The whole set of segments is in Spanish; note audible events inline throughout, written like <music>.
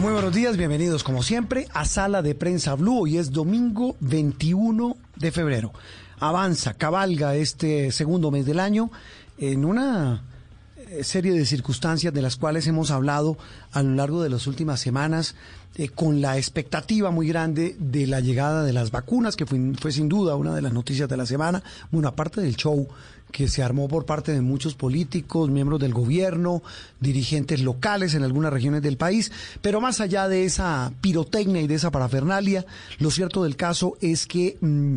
Muy buenos días, bienvenidos como siempre a Sala de Prensa Blue. Hoy es domingo 21 de febrero. Avanza, cabalga este segundo mes del año en una eh, serie de circunstancias de las cuales hemos hablado a lo largo de las últimas semanas, eh, con la expectativa muy grande de la llegada de las vacunas, que fue, fue sin duda una de las noticias de la semana, bueno, aparte del show que se armó por parte de muchos políticos, miembros del gobierno, dirigentes locales en algunas regiones del país, pero más allá de esa pirotecnia y de esa parafernalia, lo cierto del caso es que mm,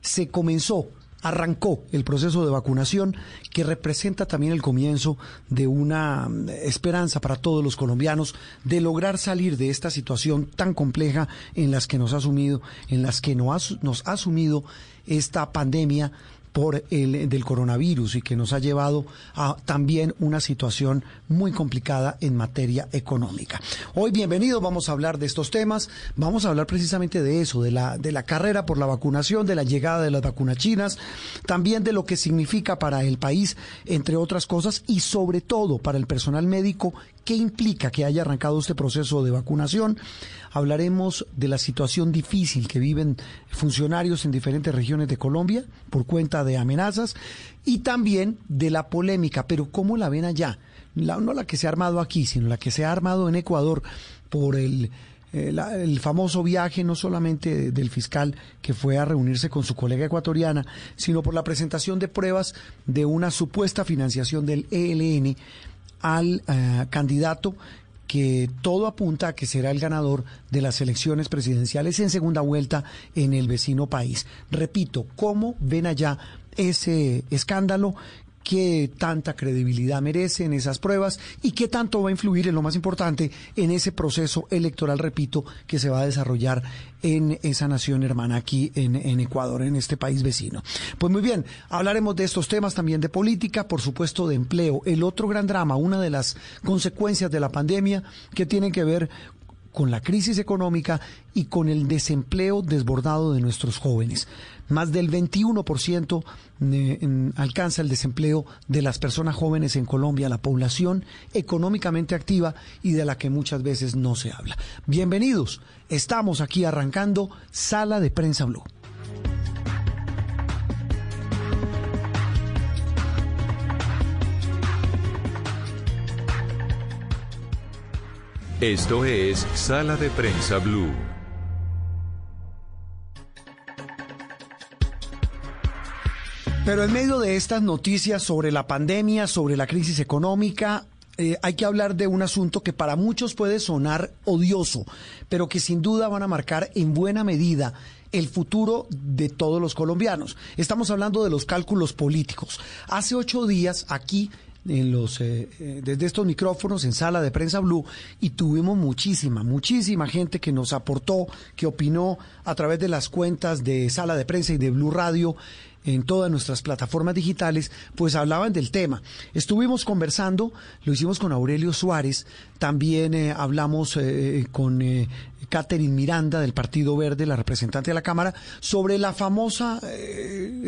se comenzó arrancó el proceso de vacunación que representa también el comienzo de una mm, esperanza para todos los colombianos de lograr salir de esta situación tan compleja en las que nos ha sumido, en las que nos ha, nos ha sumido esta pandemia por el del coronavirus y que nos ha llevado a también una situación muy complicada en materia económica. Hoy bienvenidos, vamos a hablar de estos temas, vamos a hablar precisamente de eso, de la de la carrera por la vacunación, de la llegada de las vacunas chinas, también de lo que significa para el país, entre otras cosas y sobre todo para el personal médico ¿Qué implica que haya arrancado este proceso de vacunación? Hablaremos de la situación difícil que viven funcionarios en diferentes regiones de Colombia por cuenta de amenazas y también de la polémica, pero ¿cómo la ven allá? no la que se ha armado aquí, sino la que se ha armado en Ecuador por el, eh, el famoso viaje no solamente del fiscal que fue a reunirse con su colega ecuatoriana, sino por la presentación de pruebas de una supuesta financiación del ELN al eh, candidato que todo apunta a que será el ganador de las elecciones presidenciales en segunda vuelta en el vecino país. Repito, ¿cómo ven allá ese escándalo qué tanta credibilidad merecen esas pruebas y qué tanto va a influir en lo más importante en ese proceso electoral, repito, que se va a desarrollar en esa nación hermana aquí en, Ecuador, en este país vecino. Pues muy bien, hablaremos de estos temas también de política, por supuesto de empleo. El otro gran drama, una de las consecuencias de la pandemia que tienen que ver con la crisis económica y con el desempleo desbordado de nuestros jóvenes. Más del 21% eh, alcanza el desempleo de las personas jóvenes en Colombia, la población económicamente activa y de la que muchas veces no se habla. Bienvenidos, estamos aquí arrancando Sala de Prensa Blue. Esto es Sala de Prensa Blue. Pero en medio de estas noticias sobre la pandemia, sobre la crisis económica, eh, hay que hablar de un asunto que para muchos puede sonar odioso, pero que sin duda van a marcar en buena medida el futuro de todos los colombianos. Estamos hablando de los cálculos políticos. Hace ocho días aquí en los eh, eh, desde estos micrófonos en sala de prensa blue y tuvimos muchísima muchísima gente que nos aportó que opinó a través de las cuentas de sala de prensa y de blue radio en todas nuestras plataformas digitales, pues hablaban del tema. Estuvimos conversando, lo hicimos con Aurelio Suárez, también eh, hablamos eh, con Catherine Miranda del Partido Verde, la representante de la Cámara, sobre la famosa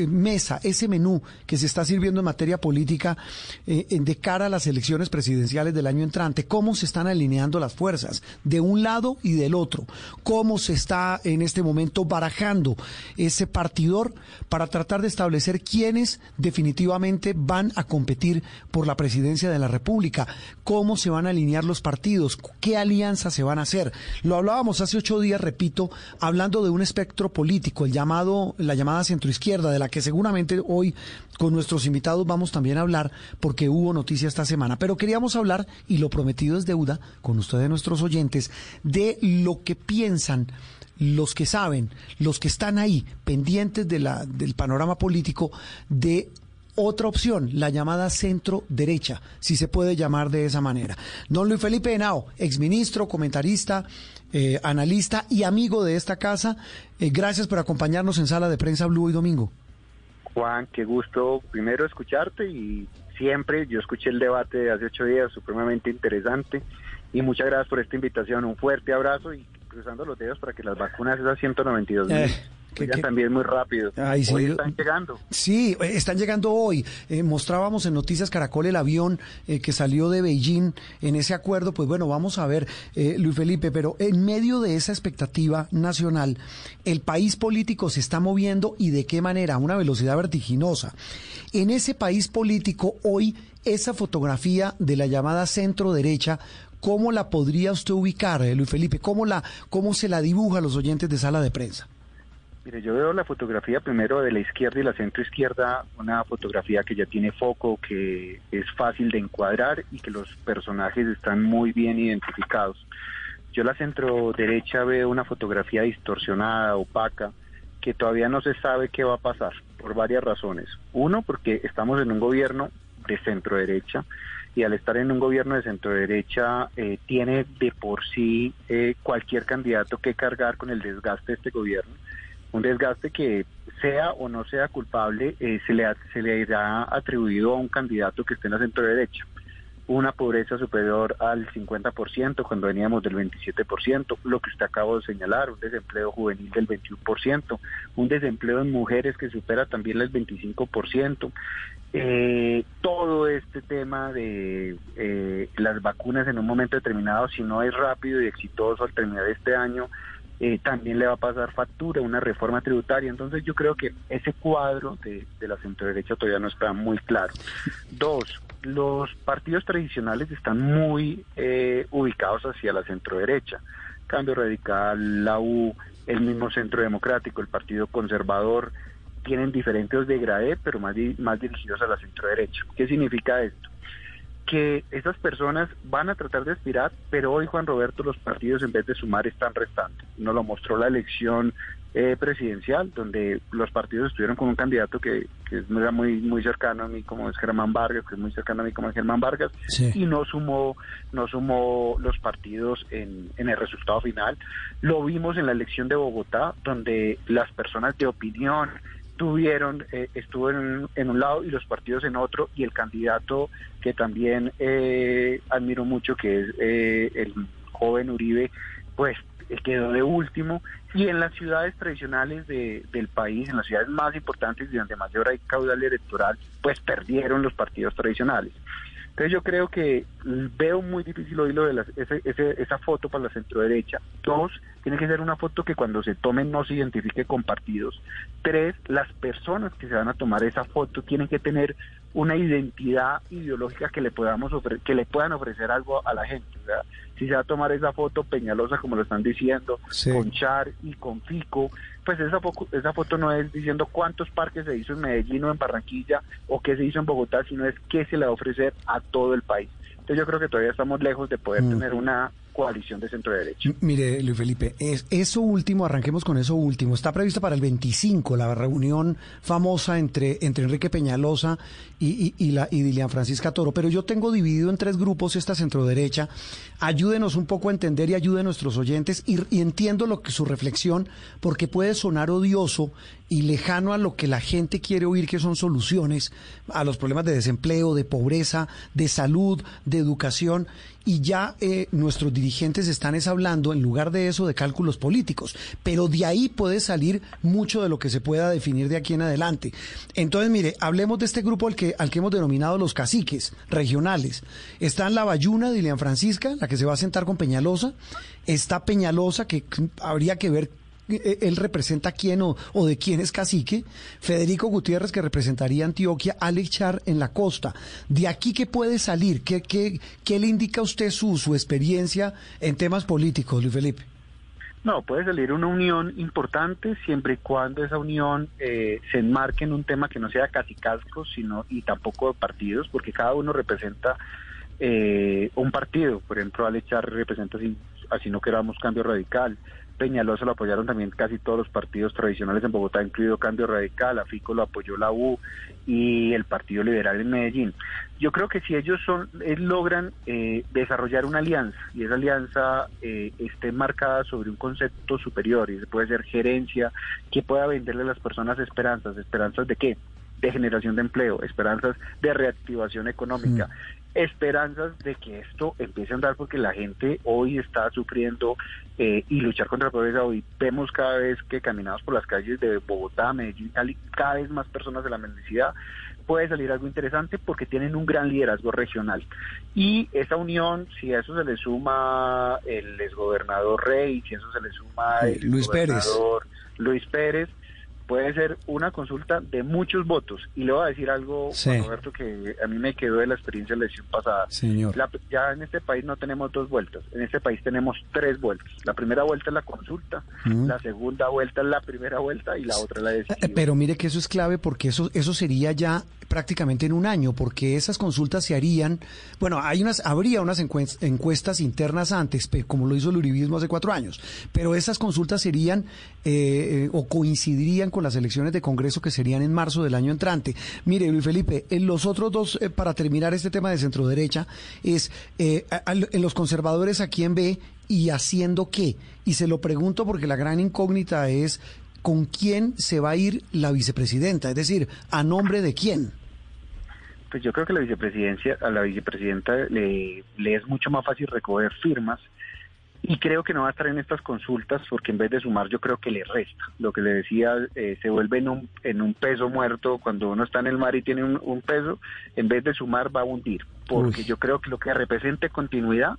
mesa, ese menú que se está sirviendo en materia política de cara a las elecciones presidenciales del año entrante, cómo se están alineando las fuerzas de un lado y del otro, cómo se está en este momento barajando ese partidor para tratar de establecer quiénes definitivamente van a competir por la presidencia de la República, cómo se van a alinear los partidos, qué alianzas se van a hacer. Lo hablábamos Hace ocho días, repito, hablando de un espectro político, el llamado, la llamada centroizquierda, de la que seguramente hoy con nuestros invitados vamos también a hablar, porque hubo noticia esta semana. Pero queríamos hablar, y lo prometido es deuda, con ustedes nuestros oyentes, de lo que piensan los que saben, los que están ahí pendientes de la, del panorama político, de otra opción, la llamada centro derecha, si se puede llamar de esa manera. Don Luis Felipe Henao, exministro, comentarista, eh, analista y amigo de esta casa, eh, gracias por acompañarnos en Sala de Prensa Blue hoy domingo. Juan, qué gusto primero escucharte y siempre, yo escuché el debate de hace ocho días, supremamente interesante y muchas gracias por esta invitación, un fuerte abrazo y cruzando los dedos para que las vacunas, esas 192 mil, eh, que, también muy rápido. hoy están llegando. Sí, eh, están llegando hoy. Eh, mostrábamos en Noticias Caracol el avión que salió de Beijing en ese acuerdo. Pues bueno, vamos a ver, Luis Felipe, pero en medio de esa expectativa nacional, el país político se está moviendo y de qué manera, a una velocidad vertiginosa. En ese país político hoy, esa fotografía de la llamada centro derecha ¿Cómo la podría usted ubicar, eh, Luis Felipe? ¿Cómo, la, ¿Cómo se la dibuja a los oyentes de sala de prensa? Mire, yo veo la fotografía primero de la izquierda y la centro izquierda, una fotografía que ya tiene foco, que es fácil de encuadrar y que los personajes están muy bien identificados. Yo la centro derecha veo una fotografía distorsionada, opaca, que todavía no se sabe qué va a pasar por varias razones. Uno, porque estamos en un gobierno de centro derecha y al estar en un gobierno de centro derecha eh, tiene de por sí eh, cualquier candidato que cargar con el desgaste de este gobierno, un desgaste que sea o no sea culpable eh, se le se le irá atribuido a un candidato que esté en la centro derecha una pobreza superior al 50% cuando veníamos del 27%, lo que usted acabó de señalar, un desempleo juvenil del 21%, un desempleo en mujeres que supera también el 25%, eh, todo este tema de eh, las vacunas en un momento determinado, si no es rápido y exitoso al terminar este año, eh, también le va a pasar factura, una reforma tributaria. Entonces yo creo que ese cuadro de, de la centro derecha todavía no está muy claro. Dos, los partidos tradicionales están muy eh, ubicados hacia la centro derecha. Cambio Radical, la U, el mismo Centro Democrático, el Partido Conservador, tienen diferentes degradé, pero más, más dirigidos a la centro derecha. ¿Qué significa esto? Que esas personas van a tratar de aspirar, pero hoy Juan Roberto los partidos en vez de sumar están restando. Nos lo mostró la elección eh, presidencial, donde los partidos estuvieron con un candidato que, que era muy muy cercano a mí como es Germán Vargas, que es muy cercano a mí como es Germán Vargas, y no sumó, no sumó los partidos en, en el resultado final. Lo vimos en la elección de Bogotá, donde las personas de opinión tuvieron, eh, estuvo en, en, un lado y los partidos en otro, y el candidato que también eh, admiro mucho, que es eh, el joven Uribe, pues quedó de último y en las ciudades tradicionales de, del país, en las ciudades más importantes y donde mayor hay caudal electoral, pues perdieron los partidos tradicionales. Entonces yo creo que veo muy difícil hoy lo de esa foto para la centro derecha. Dos, tiene que ser una foto que cuando se tome no se identifique con partidos. Tres, las personas que se van a tomar esa foto tienen que tener una identidad ideológica que le podamos que le puedan ofrecer algo a la gente. O sea, si se va a tomar esa foto Peñalosa, como lo están diciendo, con Char y con Fico, pues esa, esa foto no es diciendo cuántos parques se hizo en Medellín o en Barranquilla o qué se hizo en Bogotá, sino es qué se le va a ofrecer a todo el país. Entonces yo creo que todavía estamos lejos de poder mm. tener una coalición de centro derecha. Mire, Luis Felipe, es, eso último, arranquemos con eso último. Está prevista para el 25 la reunión famosa entre, entre Enrique Peñalosa y, la, y Dilian Francisca Toro, pero yo tengo dividido en tres grupos esta centro derecha. Ayúdenos un poco a entender y ayude a nuestros oyentes y, y entiendo lo que su reflexión, porque puede sonar odioso y lejano a lo que la gente quiere oír, que son soluciones a los problemas de desempleo, de pobreza, de salud, de educación y ya eh, nuestros dirigentes están es hablando, en lugar de eso, de cálculos políticos. Pero de ahí puede salir mucho de lo que se pueda definir de aquí en adelante. Entonces, mire, hablemos de este grupo al que, al que hemos denominado los caciques regionales. Está en la Bayuna de Ilian Francisca, la que se va a sentar con Peñalosa. Está Peñalosa, que habría que ver él representa a quién o, de quién es cacique, Federico Gutiérrez que representaría Antioquia, Alex Char en la costa. ¿De aquí qué puede salir? ¿Qué, le indica a usted su, su experiencia en temas políticos, Luis Felipe? No, puede salir una unión importante siempre y cuando esa unión eh, se enmarque en un tema que no sea casi casco, sino y tampoco partidos, porque cada uno representa eh, un partido. Por ejemplo, al echar representa así, así no queramos cambio radical. Peñalosa lo apoyaron también casi todos los partidos tradicionales en Bogotá, incluido Cambio Radical, a Fico lo apoyó la U y el Partido Liberal en Medellín. Yo creo que si ellos son eh, logran eh, desarrollar una alianza y esa alianza eh, esté marcada sobre un concepto superior y puede ser gerencia que pueda venderle a las personas esperanzas, esperanzas de qué? de generación de empleo, esperanzas de reactivación económica, esperanzas de que esto empiece a andar porque la gente hoy está sufriendo eh, y luchar contra la pobreza. Hoy vemos cada vez que caminamos por las calles de Bogotá, Medellín, Cali, cada vez más personas de la mendicidad. Puede salir algo interesante porque tienen un gran liderazgo regional. Y esa unión, si a eso se le suma el exgobernador Rey, si a eso se le suma el Luis Pérez. Luis Pérez, puede ser una consulta de muchos votos. Y le voy a decir algo, Sí. Juan Roberto, que a mí me quedó de la experiencia de la elección pasada. Señor. La- ya en este país no tenemos dos vueltas, en este país tenemos tres vueltas. La primera vuelta es la consulta, la segunda vuelta es la primera vuelta y la otra es la Eh, decisiva. Pero mire que eso es clave porque eso, eso sería ya prácticamente en un año, porque esas consultas se harían, bueno, hay unas, habría unas encues- encuestas internas antes, como lo hizo el Uribismo hace cuatro años, pero esas consultas serían eh, eh, o coincidirían con las elecciones de Congreso que serían en marzo del año entrante. Mire, Luis Felipe, en los otros dos, eh, para terminar este tema de centro derecha, es eh, en los conservadores a quién ve y haciendo qué. Y se lo pregunto porque la gran incógnita es con quién se va a ir la vicepresidenta, es decir, a nombre de quién. Pues yo creo que la vicepresidencia, a la vicepresidenta le es mucho más fácil recoger firmas y creo que no va a estar en estas consultas porque en vez de sumar yo creo que le resta. Lo que le decía, eh, se vuelve en un, en un peso muerto cuando uno está en el mar y tiene un, un peso, en vez de sumar va a hundir. Porque Uy. yo creo que lo que represente continuidad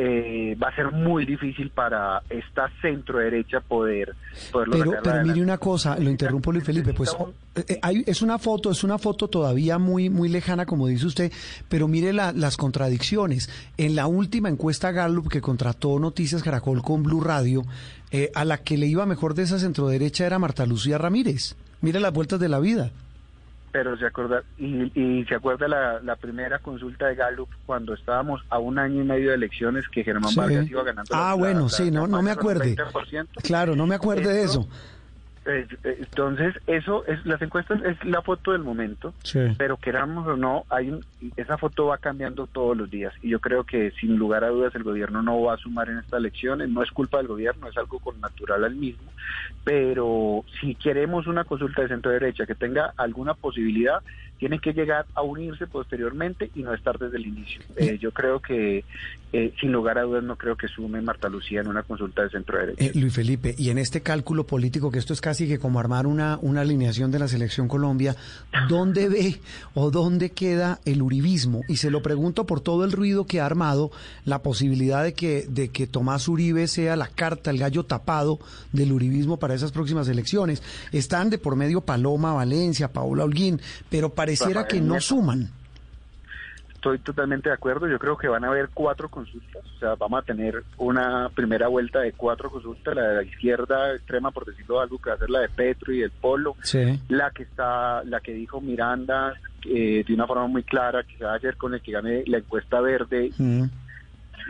eh, va a ser muy difícil para esta centro derecha poder poderlo Pero, sacar pero mire una cosa, lo interrumpo Luis Felipe, pues eh, eh, hay- es una foto, es una foto todavía muy muy lejana, como dice usted, pero mire la- las contradicciones. En la última encuesta Gallup que contrató Noticias Caracol con Blue Radio, eh, a la que le iba mejor de esa centroderecha era Marta Lucía Ramírez. Mire las vueltas de la vida. Pero se acuerda, y, y se acuerda la, la primera consulta de Gallup cuando estábamos a un año y medio de elecciones que Germán Sí. Vargas iba ganando. Ah, la- bueno, la- sí, no, no me acuerde. 20%. Claro, no me acuerde de eso. Entonces, eso es las encuestas es la foto del momento, Sí. pero queramos o no, hay un- esa foto va cambiando todos los días y yo creo que sin lugar a dudas el gobierno no va a sumar en estas elecciones, no es culpa del gobierno, es algo con natural al mismo, pero si queremos una consulta de centro derecha que tenga alguna posibilidad, tienen que llegar a unirse posteriormente y no estar desde el inicio. Eh, yo creo que eh, sin lugar a dudas no creo que sume Marta Lucía en una consulta de centro derecha. Eh, Luis Felipe, y en este cálculo político, que esto es casi que como armar una, una alineación de la selección Colombia, ¿dónde ve o dónde queda el uribismo? Y se lo pregunto por todo el ruido que ha armado la posibilidad de que, de que Tomás Uribe sea la carta, el gallo tapado del uribismo para esas próximas elecciones. Están de por medio Paloma, Valencia, Paola Holguín, pero pareciera que no suman. Estoy totalmente de acuerdo. Yo creo que van a haber cuatro consultas. O sea, vamos a tener una primera vuelta de cuatro consultas. La de la izquierda extrema, por decirlo algo, que va a ser la de Petro y el Polo. Sí. La que está, la que dijo Miranda eh, de una forma muy clara, que se va a hacer con el que gane la encuesta verde Mm.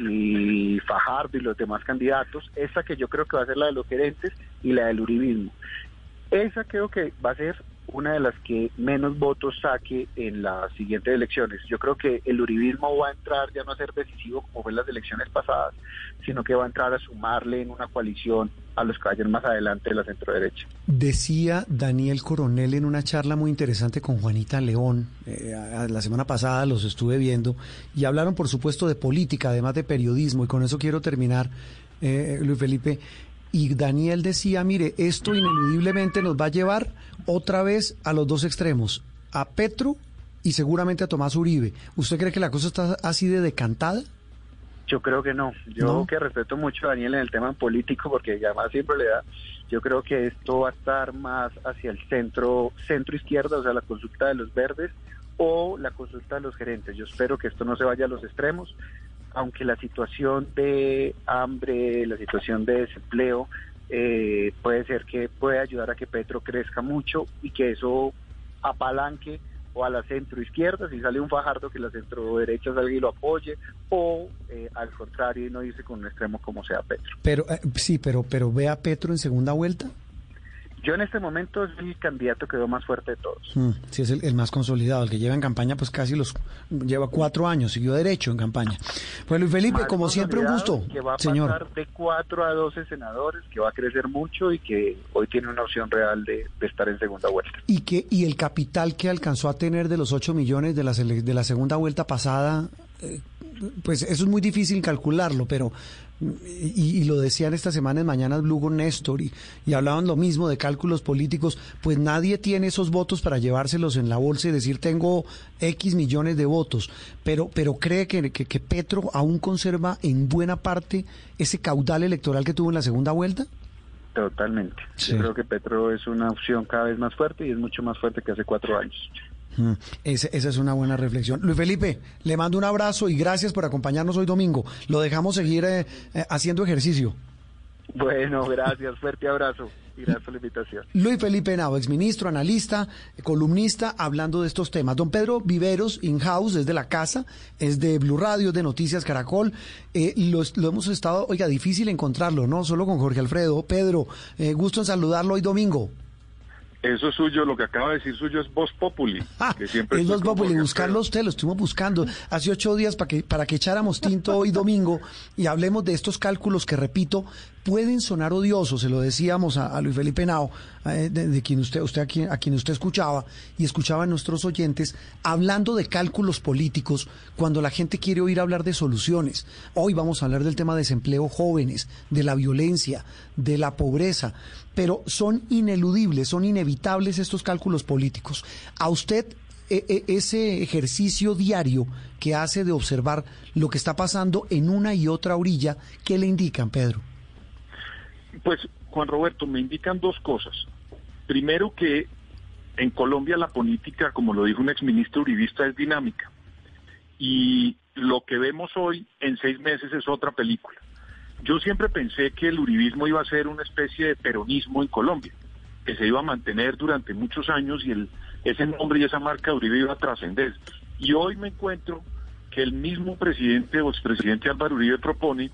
y Fajardo y los demás candidatos. Esa que yo creo que va a ser la de los gerentes y la del uribismo. Esa creo que va a ser una de las que menos votos saque en las siguientes elecciones. Yo creo que el uribismo va a entrar ya no a ser decisivo como fue en las elecciones pasadas, sino que va a entrar a sumarle en una coalición a los que vayan más adelante de la centro derecha. Decía Daniel Coronel en una charla muy interesante con Juanita León, eh, la semana pasada los estuve viendo, y hablaron por supuesto de política, además de periodismo, y con eso quiero terminar, eh, Luis Felipe. Y Daniel decía, mire, esto ineludiblemente nos va a llevar otra vez a los dos extremos, a Petro y seguramente a Tomás Uribe. ¿Usted cree que la cosa está así de decantada? Yo creo que no. Yo No. que respeto mucho a Daniel en el tema político, porque además siempre le da. Yo creo que esto va a estar más hacia el centro, centro izquierda, o sea, la consulta de los verdes o la consulta de los gerentes. Yo espero que esto no se vaya a los extremos. aunque la situación de hambre, la situación de desempleo, eh, puede ser que pueda ayudar a que Petro crezca mucho y que eso apalanque o a la centro izquierda, si sale un Fajardo que la centro derecha salga y lo apoye, o eh, al contrario no irse con un extremo como sea Petro. Pero eh, sí, pero pero ve a Petro en segunda vuelta. Yo en este momento es el candidato que veo más fuerte de todos. Mm, sí, es el, el, más consolidado, el que lleva en campaña, pues casi los lleva cuatro años, siguió derecho en campaña. Pues Luis Felipe, Más como siempre, un gusto, Que va a señor. pasar de cuatro a 12 senadores, que va a crecer mucho y que hoy tiene una opción real de, de estar en segunda vuelta. Y que y el capital que alcanzó a tener de los 8 millones de la, de la segunda vuelta pasada, eh, pues eso es muy difícil calcularlo, pero y, y lo decían esta semana en Mañanas Blue con Néstor y, y hablaban lo mismo de cálculos políticos, pues nadie tiene esos votos para llevárselos en la bolsa y decir tengo X millones de votos, pero, pero cree que, que, que Petro aún conserva en buena parte ese caudal electoral que tuvo en la segunda vuelta. Totalmente. Sí. Yo creo que Petro es una opción cada vez más fuerte y es mucho más fuerte que hace cuatro años. Mm, esa es una buena reflexión. Luis Felipe, le mando un abrazo y gracias por acompañarnos hoy domingo. Lo dejamos seguir eh, eh, haciendo ejercicio. Bueno, gracias, fuerte abrazo y gracias por la invitación. Luis Felipe Nava, exministro, analista, columnista, hablando de estos temas. Don Pedro Viveros, in-house, es de la casa, es de Blue Radio, de Noticias Caracol. Eh, lo, lo hemos estado, oiga, difícil encontrarlo, ¿no? Solo con Jorge Alfredo. Pedro, eh, gusto en saludarlo hoy domingo. Eso suyo, lo que acaba de decir suyo es Voz Populi. Ah, que siempre es con Populi, buscarlo usted, lo estuvimos buscando hace ocho días para que, para que echáramos tinto hoy domingo y hablemos de estos cálculos que, repito, pueden sonar odiosos, se lo decíamos a, Luis Felipe Nao, eh, de, de quien usted, usted a, quien, a quien usted escuchaba y escuchaba a nuestros oyentes, hablando de cálculos políticos cuando la gente quiere oír hablar de soluciones. Hoy vamos a hablar del tema de desempleo jóvenes, de la violencia, de la pobreza, pero son ineludibles, son inevitables estos cálculos políticos. A usted e- e- ese ejercicio diario que hace de observar lo que está pasando en una y otra orilla, ¿qué le indican, Pedro? Pues, Juan Roberto, me indican dos cosas. Primero que en Colombia la política, como lo dijo un exministro uribista, es dinámica. Y lo que vemos hoy en seis meses es otra película. Yo siempre pensé que el uribismo iba a ser una especie de peronismo en Colombia, que se iba a mantener durante muchos años y el, ese nombre y esa marca de Uribe iba a trascender. Y hoy me encuentro que el mismo presidente o expresidente Álvaro Uribe propone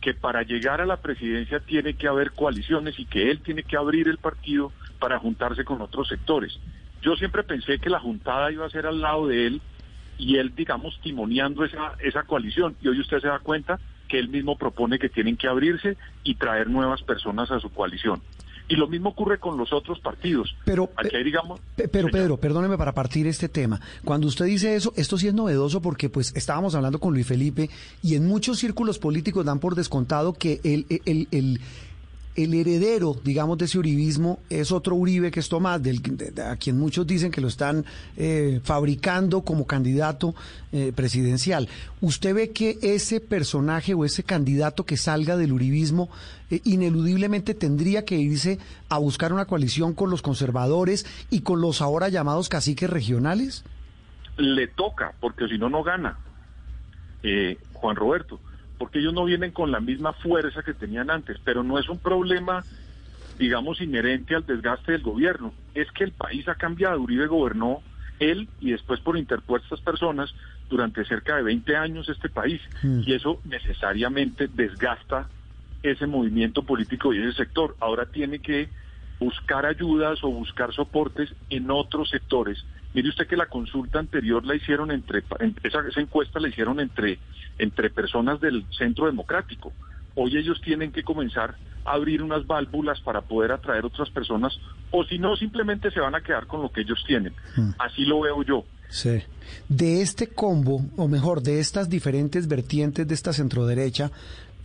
que para llegar a la presidencia tiene que haber coaliciones y que él tiene que abrir el partido para juntarse con otros sectores. Yo siempre pensé que la juntada iba a ser al lado de él y él, digamos, timoneando esa, esa coalición. Y hoy usted se da cuenta que él mismo propone que tienen que abrirse y traer nuevas personas a su coalición. Y lo mismo ocurre con los otros partidos. Pero, Aquí digamos... Pero Señor. Pedro, perdóneme para partir este tema. Cuando usted dice eso, esto sí es novedoso porque pues estábamos hablando con Luis Felipe y en muchos círculos políticos dan por descontado que el, el, el, el heredero, digamos, de ese uribismo es otro Uribe que es Tomás, del, de- de- a quien muchos dicen que lo están eh, fabricando como candidato eh, presidencial. ¿Usted ve que ese personaje o ese candidato que salga del uribismo eh, ineludiblemente tendría que irse a buscar una coalición con los conservadores y con los ahora llamados caciques regionales? le toca, porque si no, no gana. Eh, Juan Roberto, porque ellos no vienen con la misma fuerza que tenían antes, pero no es un problema, digamos, inherente al desgaste del gobierno. Es que el país ha cambiado. Uribe gobernó él y después por interpuestas personas durante cerca de 20 años este país. Mm. Y eso necesariamente desgasta ese movimiento político y ese sector. Ahora tiene que buscar ayudas o buscar soportes en otros sectores. Mire usted que la consulta anterior la hicieron entre, en- esa, esa encuesta la hicieron entre, entre personas del centro democrático. Hoy ellos tienen que comenzar a abrir unas válvulas para poder atraer otras personas o si no simplemente se van a quedar con lo que ellos tienen. Así lo veo yo. Sí. De este combo, o mejor, de estas diferentes vertientes de esta centroderecha,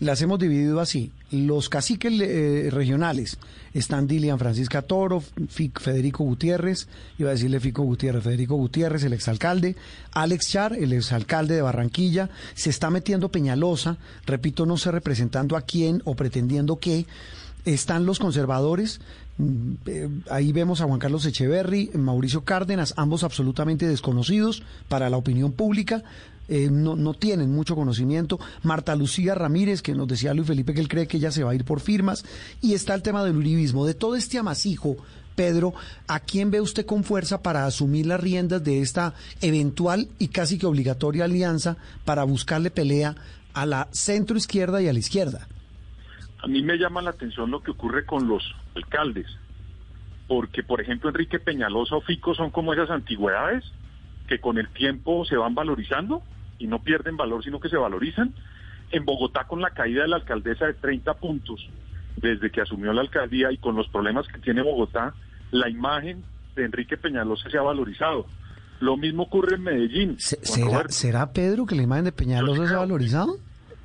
las hemos dividido así. Los caciques eh, regionales están Dilian Francisca Toro, Federico Gutiérrez, iba a decirle Fico Gutiérrez, Federico Gutiérrez, el exalcalde, Alex Char, el exalcalde de Barranquilla, se está metiendo Peñalosa, repito, no sé representando a quién o pretendiendo qué, están los conservadores. mm, eh, Ahí vemos a Juan Carlos Echeverry, Mauricio Cárdenas, ambos absolutamente desconocidos para la opinión pública. Eh, no, no tienen mucho conocimiento. Marta Lucía Ramírez, que nos decía Luis Felipe que él cree que ella se va a ir por firmas. Y está el tema del uribismo. De todo este amasijo, Pedro, ¿a quién ve usted con fuerza para asumir las riendas de esta eventual y casi que obligatoria alianza para buscarle pelea a la centro izquierda y a la izquierda? A mí me llama la atención lo que ocurre con los alcaldes, porque por ejemplo Enrique Peñalosa o Fico son como esas antigüedades que con el tiempo se van valorizando y no pierden valor, sino que se valorizan. En Bogotá con la caída de la alcaldesa de 30 puntos desde que asumió la alcaldía y con los problemas que tiene Bogotá, la imagen de Enrique Peñalosa se ha valorizado. Lo mismo ocurre en Medellín. ¿Será, Roberto. ¿Será, Pedro, que la imagen de Peñalosa se ha valorizado?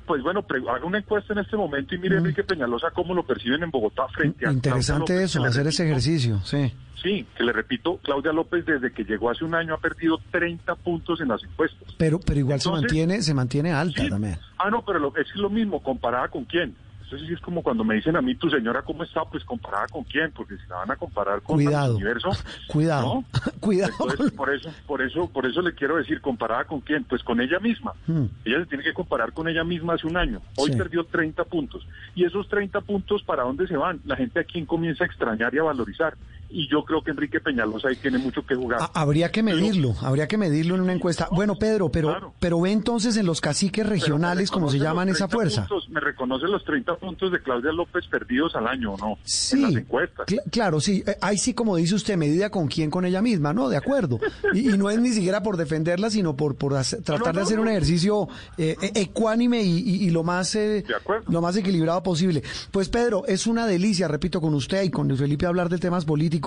Pues bueno, haga una encuesta en este momento y mire Mm. Enrique Peñalosa cómo lo perciben en Bogotá frente a Interesante López, eso, hacer ese ejercicio, sí. Sí, que le repito, Claudia López desde que llegó hace un año ha perdido 30 puntos en las encuestas. Pero, pero igual se mantiene, se mantiene alta Sí. también. Ah, no, pero lo, es lo mismo, comparada con quién. Entonces sí es como cuando me dicen a mí, tu señora, ¿cómo está? Pues comparada con quién, porque si la van a comparar con Cuidado. el universo, <laughs> Cuidado. ¿no? <laughs> Cuidado. Entonces, por eso, por eso, por eso le quiero decir, comparada con quién, pues con ella misma. Hmm. Ella se tiene que comparar con ella misma hace un año. Hoy Sí. perdió 30 puntos. Y esos 30 puntos, ¿para dónde se van? La gente aquí comienza a extrañar y a valorizar. Y yo creo que Enrique Peñalosa ahí tiene mucho que jugar. Ha- Habría que medirlo, habría que medirlo en una encuesta. Bueno, Pedro, pero, Claro. pero ve entonces en los caciques regionales, como se llaman esa 30 fuerza. puntos, me reconoce los 30 puntos de Claudia López perdidos al año, ¿o ¿no? Sí, En las encuestas. cl- claro, sí. Eh, Ahí sí, como dice usted, medida con quién, con ella misma, ¿no? De acuerdo. <laughs> Y, y no es ni siquiera por defenderla, sino por, por hacer- tratar de no, hacer un ejercicio eh, eh, ecuánime y, y- y lo más eh, lo más equilibrado posible. Pues Pedro, es una delicia, repito, con usted y con Felipe hablar de temas políticos,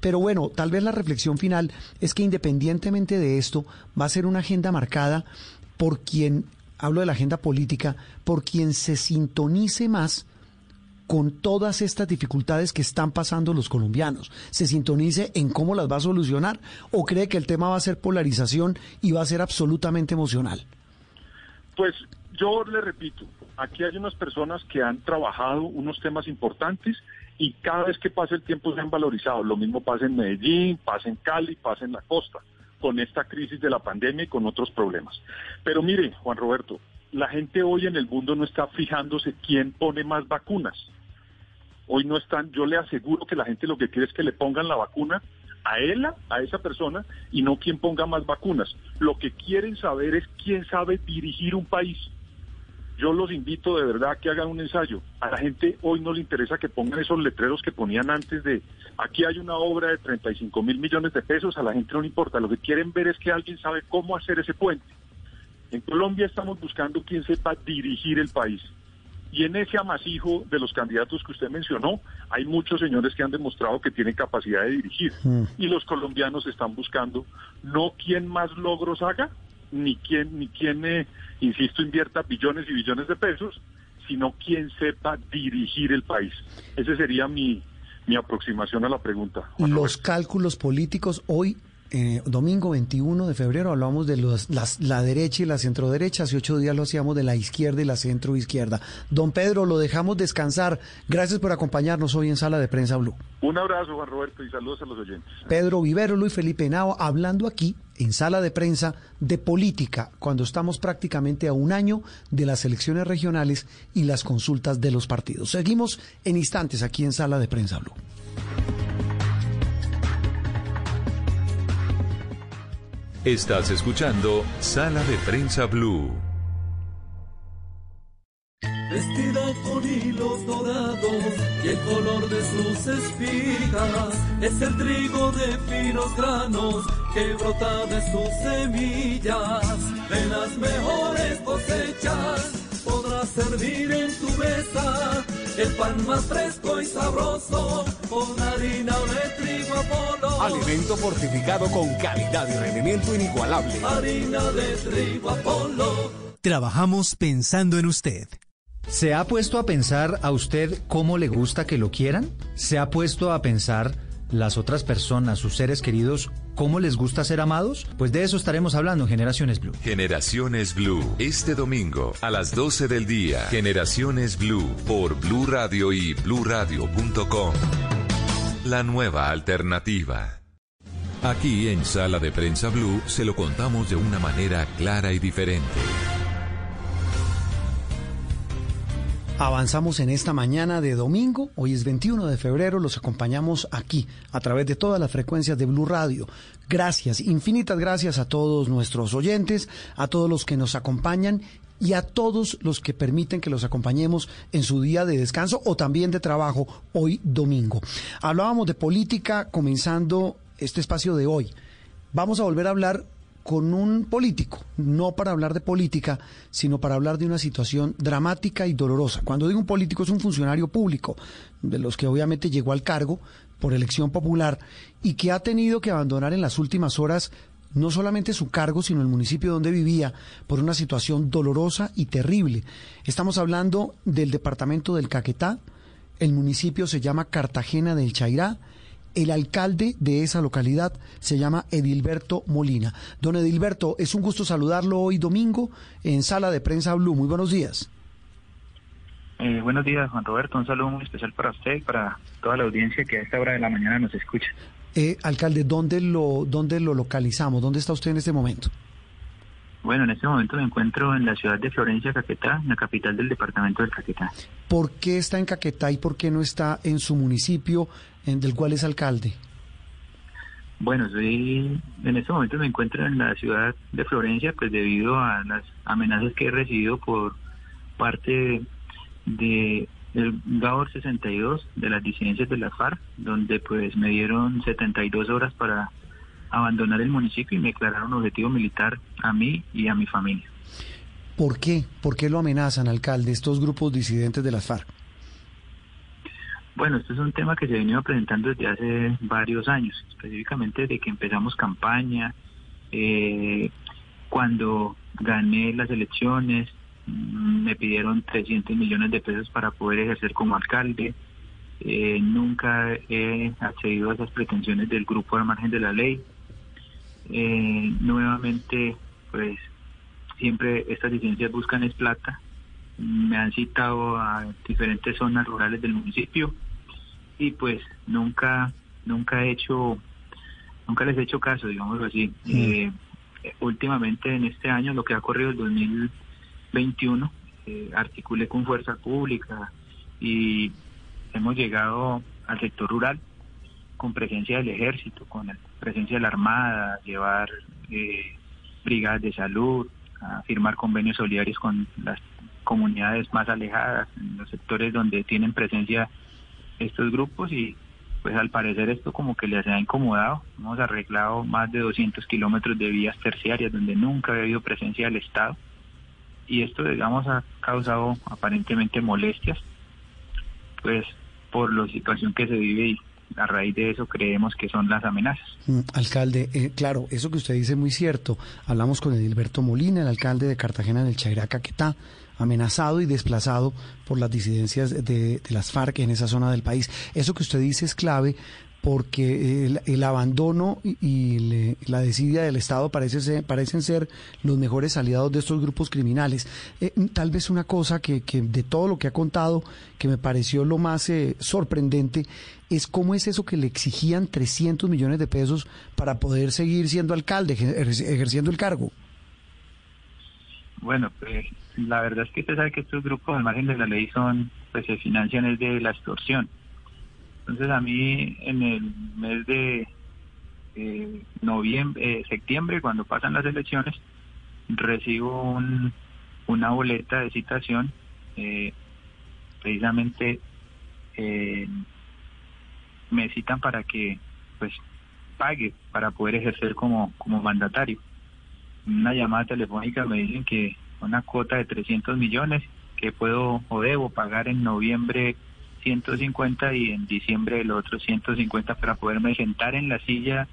pero bueno, tal vez la reflexión final es que independientemente de esto, va a ser una agenda marcada por quien, hablo de la agenda política, por quien se sintonice más con todas estas dificultades que están pasando los colombianos, se sintonice en cómo las va a solucionar o cree que el tema va a ser polarización y va a ser absolutamente emocional. Pues yo le repito, aquí hay unas personas que han trabajado unos temas importantes y cada vez que pasa el tiempo se han valorizado. Lo mismo pasa en Medellín, pasa en Cali, pasa en la costa, con esta crisis de la pandemia y con otros problemas. Pero mire, Juan Roberto, la gente hoy en el mundo no está fijándose quién pone más vacunas. Hoy no están, yo le aseguro que la gente lo que quiere es que le pongan la vacuna a él, a esa persona, y no quien ponga más vacunas. Lo que quieren saber es quién sabe dirigir un país. Yo los invito de verdad a que hagan un ensayo. A la gente hoy no le interesa que pongan esos letreros que ponían antes de aquí hay una obra de 35 mil millones de pesos, a la gente no le importa. Lo que quieren ver es que alguien sabe cómo hacer ese puente. En Colombia estamos buscando quien sepa dirigir el país. Y en ese amasijo de los candidatos que usted mencionó, hay muchos señores que han demostrado que tienen capacidad de dirigir. Y los colombianos están buscando no quién más logros haga, ni quién, ni quién eh, insisto, invierta billones y billones de pesos, sino quien sepa dirigir el país. Ese sería mi, mi aproximación a la pregunta. Los cálculos políticos hoy, eh, domingo 21 de febrero, hablamos de los, las- la derecha y la centroderecha, hace ocho días lo hacíamos de la izquierda y la centroizquierda. Don Pedro, lo dejamos descansar. Gracias por acompañarnos hoy en Sala de Prensa Blue. Un abrazo, Juan Roberto, y saludos a los oyentes. Pedro Vivero, Luis Felipe Nao, hablando aquí en sala de prensa de política, cuando estamos prácticamente a un año de las elecciones regionales y las consultas de los partidos. Seguimos en instantes aquí en sala de prensa Blue. Estás escuchando Sala de Prensa Blue. Vestida con hilos dorados y el color de sus espigas es el trigo de finos granos que brota de sus semillas. De las mejores cosechas podrás servir en tu mesa el pan más fresco y sabroso con harina de trigo Apolo. Alimento fortificado con calidad y rendimiento inigualable. Harina de trigo Apolo. Trabajamos pensando en usted. ¿Se ha puesto a pensar a usted cómo le gusta que lo quieran? ¿Se ha puesto a pensar las otras personas, sus seres queridos, cómo les gusta ser amados? Pues de eso estaremos hablando en Generaciones Blue. Generaciones Blue, este domingo a las 12 del día. Generaciones Blue por Blue Radio y bluradio.com. La nueva alternativa. Aquí en Sala de Prensa Blue se lo contamos de una manera clara y diferente. Avanzamos en esta mañana de domingo, hoy es 21 de febrero, los acompañamos aquí a través de todas las frecuencias de Blue Radio. Gracias, infinitas gracias a todos nuestros oyentes, a todos los que nos acompañan y a todos los que permiten que los acompañemos en su día de descanso o también de trabajo hoy domingo. Hablábamos de política comenzando este espacio de hoy. Vamos a volver a hablar con un político, no para hablar de política, sino para hablar de una situación dramática y dolorosa. Cuando digo un político es un funcionario público, de los que obviamente llegó al cargo por elección popular y que ha tenido que abandonar en las últimas horas no solamente su cargo, sino el municipio donde vivía, por una situación dolorosa y terrible. Estamos hablando del departamento del Caquetá, el municipio se llama Cartagena del Chairá, el alcalde de esa localidad se llama Edilberto Molina. Don Edilberto, es un gusto saludarlo hoy domingo en Sala de Prensa Blue. Muy buenos días. Eh, buenos días, Juan Roberto. Un saludo muy especial para usted y para toda la audiencia que a esta hora de la mañana nos escucha. Eh, alcalde, ¿dónde lo, ¿dónde lo localizamos? ¿Dónde está usted en este momento? Bueno, en este momento me encuentro en la ciudad de Florencia, Caquetá, la capital del departamento del Caquetá. ¿Por qué está en Caquetá y por qué no está en su municipio en, del cual es alcalde? Bueno, soy, en este momento me encuentro en la ciudad de Florencia, pues debido a las amenazas que he recibido por parte de del GAOR 62 de las disidencias de la FARC, donde pues me dieron 72 horas para abandonar el municipio y me declararon objetivo militar a mí y a mi familia. ¿Por qué? ¿Por qué lo amenazan, alcalde, estos grupos disidentes de las FARC? Bueno, esto es un tema que se ha venido presentando desde hace varios años, específicamente desde que empezamos campaña, eh, cuando gané las elecciones, mm, me pidieron 300 millones de pesos para poder ejercer como alcalde. Eh, nunca he accedido a esas pretensiones del grupo al margen de la ley. Eh, nuevamente, pues siempre estas licencias buscan es plata. Me han citado a diferentes zonas rurales del municipio y pues nunca nunca he hecho nunca les he hecho caso, digámoslo así. Eh, últimamente en este año, lo que ha corrido el 2021, eh, articulé con Fuerza Pública y hemos llegado al sector rural con presencia del ejército, con la presencia de la Armada, llevar eh, brigadas de salud, a firmar convenios solidarios con las comunidades más alejadas, en los sectores donde tienen presencia estos grupos y pues al parecer esto como que les ha incomodado. Hemos arreglado más de 200 kilómetros de vías terciarias donde nunca había habido presencia del Estado y esto digamos ha causado aparentemente molestias pues por la situación que se vive y a raíz de eso creemos que son las amenazas. Mm, alcalde, eh, claro, eso que usted dice es muy cierto. Hablamos con Edilberto Molina, el alcalde de Cartagena del Chairá Caquetá, amenazado y desplazado por las disidencias de, las FARC en esa zona del país. Eso que usted dice es clave porque el, el abandono y, le, la desidia del Estado parece ser, parecen ser los mejores aliados de estos grupos criminales. Eh, tal vez una cosa que, que, de todo lo que ha contado, que me pareció lo más eh, sorprendente, es cómo es eso que le exigían 300 millones de pesos para poder seguir siendo alcalde, ejerciendo el cargo. Bueno, pues la verdad es que usted sabe que estos grupos al margen de la ley son, pues se financian es de la extorsión. Entonces a mí en el mes de eh, noviembre, eh, septiembre, cuando pasan las elecciones, recibo un, una boleta de citación, eh, precisamente eh, me citan para que pues pague para poder ejercer como, como mandatario. Una llamada telefónica me dicen que una cuota de 300 millones que puedo o debo pagar en noviembre 150 y en diciembre el otro 150 para poderme sentar en la silla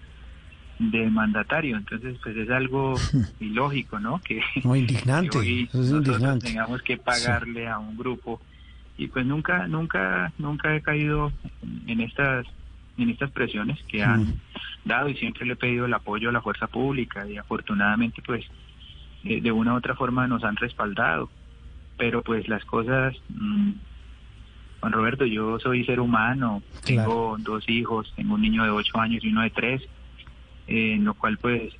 de mandatario. Entonces, pues es algo <laughs> ilógico, ¿no? Que, no, indignante. <laughs> hoy es indignante. tengamos que pagarle sí. a un grupo y pues nunca, nunca, nunca he caído en estas en estas presiones que han dado y siempre le he pedido el apoyo a la fuerza pública y afortunadamente pues eh, de una u otra forma nos han respaldado. Pero pues las cosas, mm, Juan Roberto, yo soy ser humano, tengo dos hijos, tengo un niño de ocho años y uno de tres, eh, en lo cual pues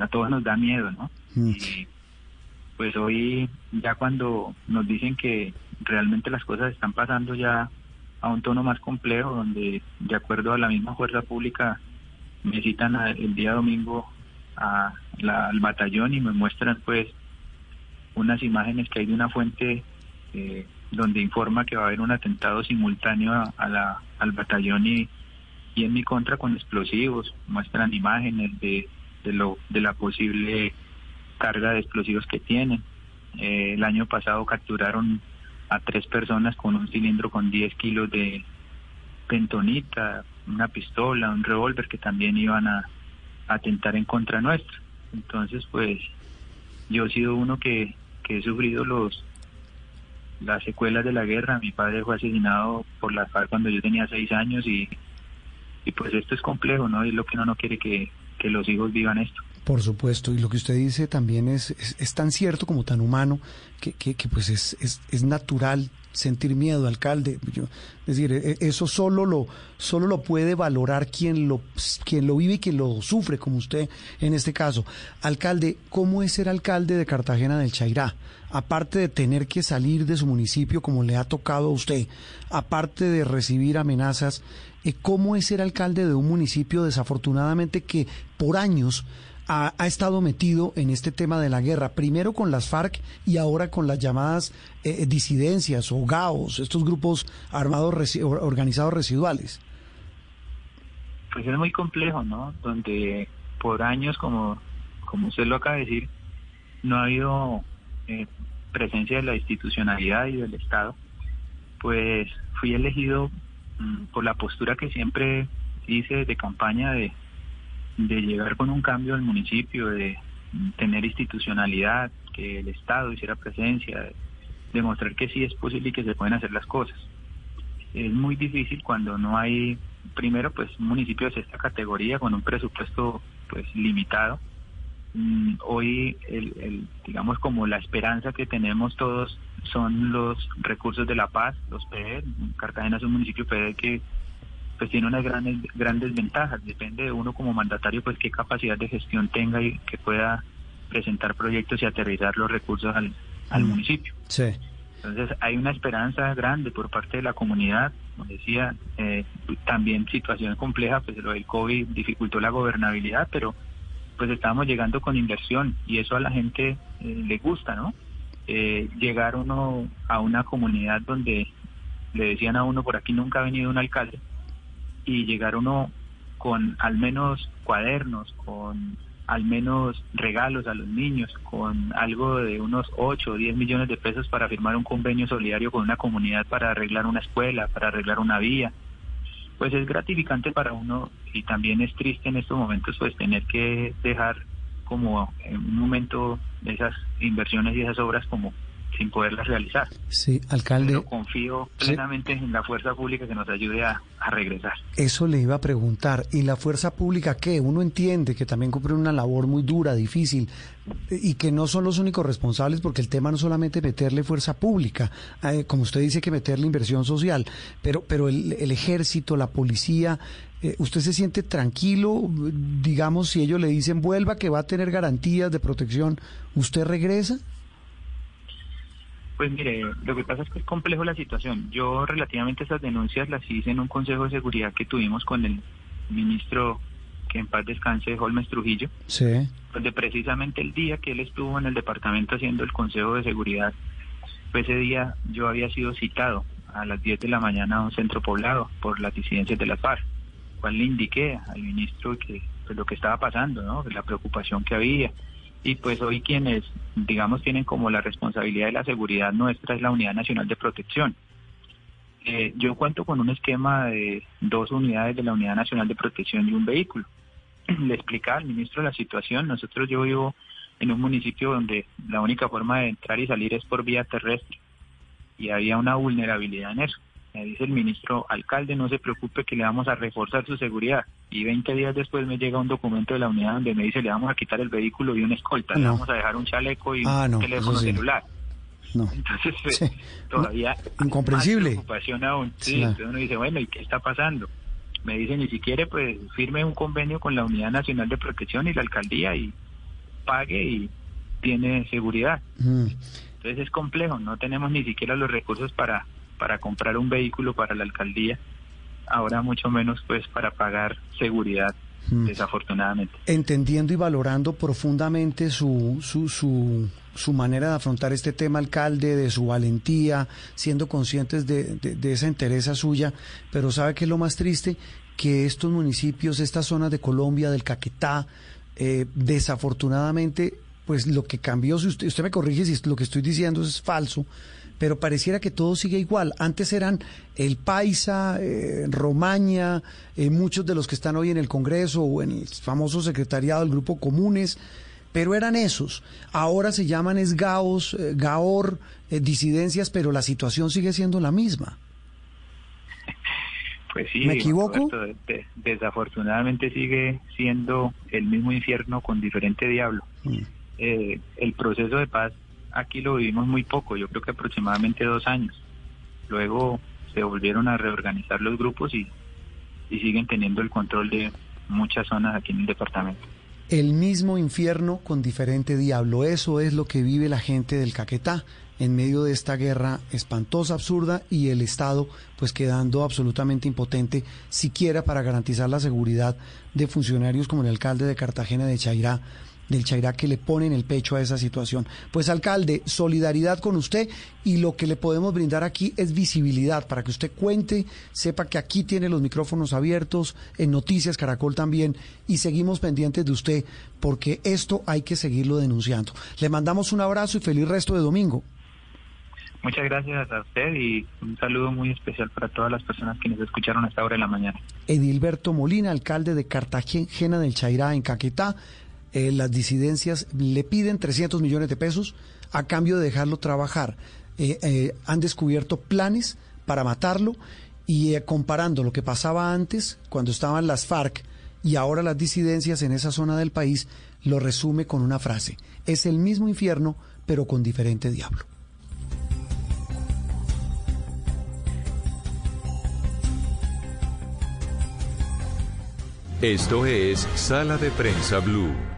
a todos nos da miedo, ¿no? Y pues hoy ya cuando nos dicen que realmente las cosas están pasando ya a un tono más complejo, donde de acuerdo a la misma fuerza pública me citan el día domingo a la- al batallón y me muestran pues unas imágenes que hay de una fuente eh, donde informa que va a haber un atentado simultáneo a, la, al batallón y, y en mi contra con explosivos, muestran imágenes de, de, lo, de la posible carga de explosivos que tienen. Eh, el año pasado capturaron a tres personas con un cilindro con 10 kilos de pentonita, una pistola, un revólver que también iban a atentar en contra nuestra. Entonces, pues yo he sido uno que, que he sufrido los las secuelas de la guerra. Mi padre fue asesinado por la FARC cuando yo tenía seis años y, y pues esto es complejo, ¿no? Es lo que uno no quiere que, que los hijos vivan esto. Por supuesto, y lo que usted dice también es, es, es tan cierto como tan humano que, que, que pues es, es, es natural sentir miedo, alcalde. Yo- es decir, e- eso solo lo, solo lo puede valorar quien lo, quien lo vive y quien lo sufre, como usted en este caso. Alcalde, ¿cómo es ser alcalde de Cartagena del Chairá? Aparte de tener que salir de su municipio como le ha tocado a usted, aparte de recibir amenazas, eh, ¿cómo es ser alcalde de un municipio desafortunadamente que por años ha, ha estado metido en este tema de la guerra, primero con las FARC y ahora con las llamadas eh, disidencias o GAOs, estos grupos armados resi- or- organizados residuales. Pues es muy complejo, ¿no? Donde por años, como, como usted lo acaba de decir, no ha habido eh, presencia de la institucionalidad y del Estado, pues fui elegido mm, por la postura que siempre hice de campaña de, de llegar con un cambio al municipio, de tener institucionalidad, que el Estado hiciera presencia, de demostrar que sí es posible y que se pueden hacer las cosas. Es muy difícil cuando no hay, primero, pues un municipio de esta categoría con un presupuesto pues limitado. Mm, Hoy, el, el, digamos, como la esperanza que tenemos todos son los recursos de la paz, los PD. Cartagena es un municipio PD que pues tiene unas grandes grandes ventajas. Depende de uno como mandatario, pues qué capacidad de gestión tenga y que pueda presentar proyectos y aterrizar los recursos al, al Mm. municipio. Sí. Entonces hay una esperanza grande por parte de la comunidad. Como decía, eh, también situación compleja, pues lo del COVID dificultó la gobernabilidad, pero pues estamos llegando con inversión y eso a la gente eh, le gusta, ¿no? Eh, llegar uno a una comunidad donde le decían a uno por aquí nunca ha venido un alcalde y llegar uno con al menos cuadernos, con al menos regalos a los niños, con algo de unos 8 o 10 millones de pesos para firmar un convenio solidario con una comunidad para arreglar una escuela, para arreglar una vía. Pues es gratificante para uno y también es triste en estos momentos pues tener que dejar como en un momento esas inversiones y esas obras como sin poderlas realizar. Sí, alcalde. Pero confío Sí. plenamente en la fuerza pública que nos ayude a, a regresar. Eso le iba a preguntar. ¿Y la fuerza pública qué? Uno entiende que también cumple una labor muy dura, difícil, y que no son los únicos responsables porque el tema no solamente meterle fuerza pública, eh, como usted dice que meterle inversión social, pero, pero el, el ejército, la policía, eh, ¿usted se siente tranquilo? Digamos, si ellos le dicen vuelva, que va a tener garantías de protección, ¿usted regresa? Pues mire, lo que pasa es que es complejo la situación. Yo relativamente esas denuncias las hice en un consejo de seguridad que tuvimos con el ministro que en paz descanse, Holmes Trujillo, Sí. donde precisamente el día que él estuvo en el departamento haciendo el consejo de seguridad, pues ese día yo había sido citado a las 10 de la mañana a un centro poblado por las disidencias de la FARC, cual le indiqué al ministro que pues, lo que estaba pasando, ¿no? la preocupación que había. Y pues hoy quienes, digamos, tienen como la responsabilidad de la seguridad nuestra es la Unidad Nacional de Protección. Eh, yo cuento con un esquema de dos unidades de la Unidad Nacional de Protección y un vehículo. <clears throat> Le explicaba al ministro la situación. Nosotros yo vivo en un municipio donde la única forma de entrar y salir es por vía terrestre y había una vulnerabilidad en eso. Me dice el ministro, alcalde, no se preocupe que le vamos a reforzar su seguridad. Y 20 días después me llega un documento de la unidad donde me dice, le vamos a quitar el vehículo y una escolta, le No. vamos a dejar un chaleco y Ah, no, un teléfono sí. celular. No. Entonces, pues, Sí. todavía Incomprensible. más preocupación aún. Sí, Claro. entonces uno dice, bueno, ¿y qué está pasando? Me dicen, y si quiere, pues firme un convenio con la Unidad Nacional de Protección y la alcaldía y pague y tiene seguridad. Mm. Entonces es complejo, no tenemos ni siquiera los recursos para, para comprar un vehículo para la alcaldía, ahora mucho menos pues para pagar seguridad, Mm. desafortunadamente. entendiendo y valorando profundamente su, su, su, su manera de afrontar este tema, alcalde, de su valentía, siendo conscientes de, de- de esa entereza suya, pero ¿sabe qué es lo más triste? Que estos municipios, estas zonas de Colombia, del Caquetá, eh, desafortunadamente, pues lo que cambió, si usted, usted me corrige si lo que estoy diciendo es falso, pero pareciera que todo sigue igual. Antes eran el Paisa, eh, Romaña, eh, muchos de los que están hoy en el Congreso o en el famoso secretariado del Grupo Comunes, pero eran esos. Ahora se llaman esgaos, eh, gaor, eh, disidencias, pero la situación sigue siendo la misma. <laughs> Pues sí, ¿Me equivoco? Roberto, de- desafortunadamente sigue siendo el mismo infierno con diferente diablo. Mm. Eh, el proceso de paz aquí lo vivimos muy poco, yo creo que aproximadamente dos años. Luego se volvieron a reorganizar los grupos y, siguen teniendo el control de muchas zonas aquí en el departamento. El mismo infierno con diferente diablo. Eso es lo que vive la gente del Caquetá en medio de esta guerra espantosa, absurda y el Estado pues quedando absolutamente impotente siquiera para garantizar la seguridad de funcionarios como el alcalde de Cartagena de Chairá del Chairá que le ponen el pecho a esa situación. Pues alcalde, solidaridad con usted y lo que le podemos brindar aquí es visibilidad para que usted cuente, sepa que aquí tiene los micrófonos abiertos, en Noticias Caracol también y seguimos pendientes de usted porque esto hay que seguirlo denunciando. Le mandamos un abrazo y feliz resto de domingo. Muchas gracias a usted y un saludo muy especial para todas las personas que nos escucharon a esta hora de la mañana. Edilberto Molina, alcalde de Cartagena del Chairá en Caquetá. Eh, las disidencias le piden 300 millones de pesos a cambio de dejarlo trabajar. Eh, eh, han descubierto planes para matarlo y comparando lo que pasaba antes, cuando estaban las FARC y ahora las disidencias en esa zona del país, lo resume con una frase. Es el mismo infierno, pero con diferente diablo. Esto es Sala de Prensa Blue.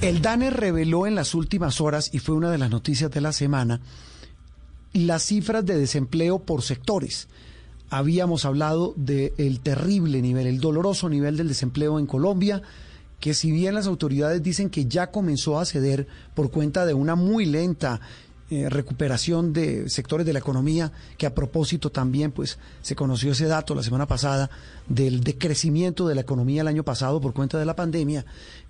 El DANE reveló en las últimas horas, y fue una de las noticias de la semana, las cifras de desempleo por sectores. Habíamos hablado del terrible nivel, el doloroso nivel del desempleo en Colombia, que si bien las autoridades dicen que ya comenzó a ceder por cuenta de una muy lenta eh, recuperación de sectores de la economía, que a propósito también pues se conoció ese dato la semana pasada del decrecimiento de la economía el año pasado por cuenta de la pandemia,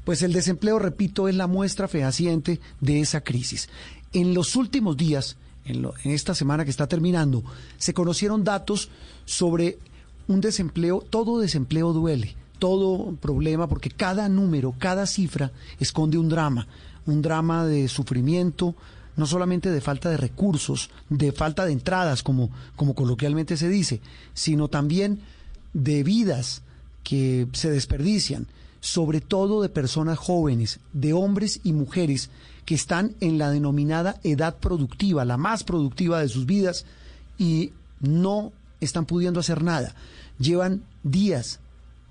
pues el desempleo, repito, es la muestra fehaciente de esa crisis. En los últimos días, en, lo- en esta semana que está terminando, se conocieron datos sobre un desempleo, todo desempleo duele, todo problema, porque cada número, cada cifra esconde un drama, un drama de sufrimiento, no solamente de falta de recursos, de falta de entradas, como, como coloquialmente se dice, sino también de vidas que se desperdician, sobre todo de personas jóvenes, de hombres y mujeres que están en la denominada edad productiva, la más productiva de sus vidas, y no están pudiendo hacer nada. Llevan días,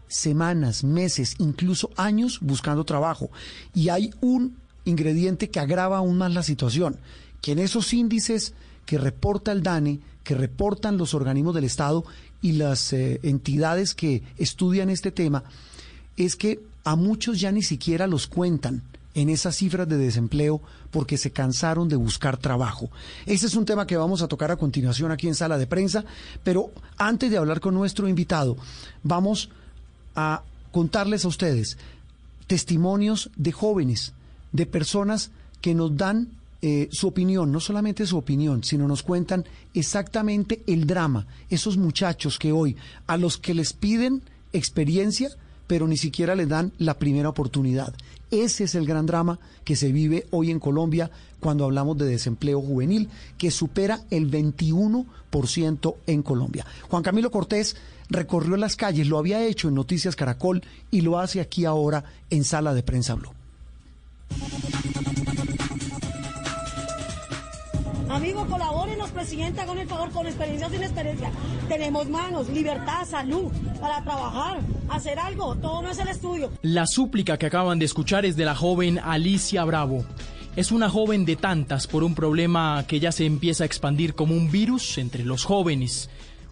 semanas, meses, incluso años buscando trabajo. Y hay un ingrediente que agrava aún más la situación, que en esos índices que reporta el DANE, que reportan los organismos del Estado y las eh, entidades que estudian este tema, es que a muchos ya ni siquiera los cuentan en esas cifras de desempleo porque se cansaron de buscar trabajo. Ese es un tema que vamos a tocar a continuación aquí en sala de prensa, pero antes de hablar con nuestro invitado, vamos a contarles a ustedes testimonios de jóvenes, de personas que nos dan eh, su opinión, no solamente su opinión, sino nos cuentan exactamente el drama, esos muchachos que hoy, a los que les piden experiencia, pero ni siquiera les dan la primera oportunidad. Ese es el gran drama que se vive hoy en Colombia cuando hablamos de desempleo juvenil, que supera el 21% en Colombia. Juan Camilo Cortés recorrió las calles, lo había hecho en Noticias Caracol y lo hace aquí ahora en Sala de Prensa Blue. Amigo, colabórenos, presidente, con el favor, con experiencia sin experiencia. Tenemos manos, libertad, salud, para trabajar, hacer algo. Todo no es el estudio. La súplica que acaban de escuchar es de la joven Alicia Bravo. Es una joven de tantas por un problema que ya se empieza a expandir como un virus entre los jóvenes,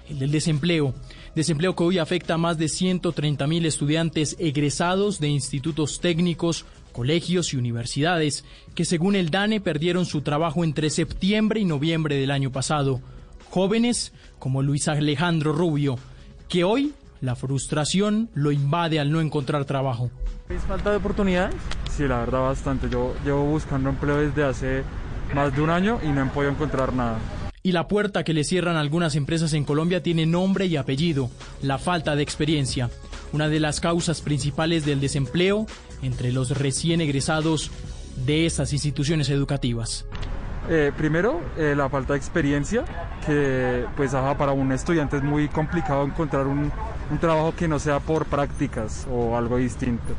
el del desempleo. Desempleo que hoy afecta a más de 130 mil estudiantes egresados de institutos técnicos, colegios y universidades que según el DANE perdieron su trabajo entre septiembre y noviembre del año pasado. Jóvenes como Luis Alejandro Rubio, que hoy la frustración lo invade al no encontrar trabajo. ¿Es falta de oportunidades? Sí, la verdad bastante. Yo llevo buscando empleo desde hace más de un año y no he podido encontrar nada. Y la puerta que le cierran algunas empresas en Colombia tiene nombre y apellido, la falta de experiencia. Una de las causas principales del desempleo entre los recién egresados de estas instituciones educativas? Eh, primero, eh, la falta de experiencia, que pues para un estudiante es muy complicado encontrar un, un trabajo que no sea por prácticas o algo distinto.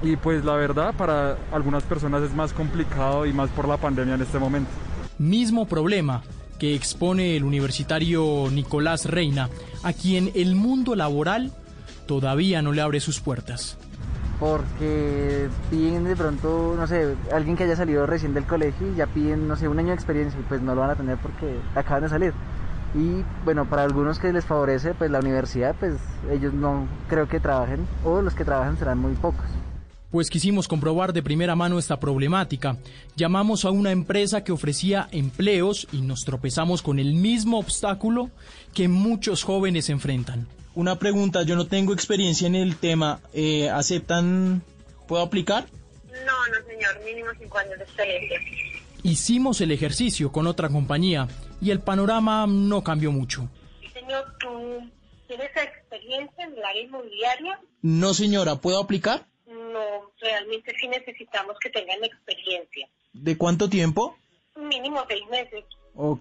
Y pues la verdad, para algunas personas es más complicado y más por la pandemia en este momento. Mismo problema que expone el universitario Nicolás Reina, a quien el mundo laboral todavía no le abre sus puertas porque piden de pronto, no sé, alguien que haya salido recién del colegio y ya piden, no sé, un año de experiencia y pues no lo van a tener porque acaban de salir. Y bueno, para algunos que les favorece pues la universidad, pues ellos no creo que trabajen o los que trabajan serán muy pocos. Pues quisimos comprobar de primera mano esta problemática. Llamamos a una empresa que ofrecía empleos y nos tropezamos con el mismo obstáculo que muchos jóvenes enfrentan. Una pregunta, yo no tengo experiencia en el tema. Eh, ¿Aceptan? ¿Puedo aplicar? No, no, señor. Mínimo cinco años de experiencia. Hicimos el ejercicio con otra compañía y el panorama no cambió mucho. Señor, ¿tú tienes experiencia en el área inmobiliaria? No, señora. ¿Puedo aplicar? No, realmente sí necesitamos que tengan experiencia. ¿De cuánto tiempo? Mínimo seis meses.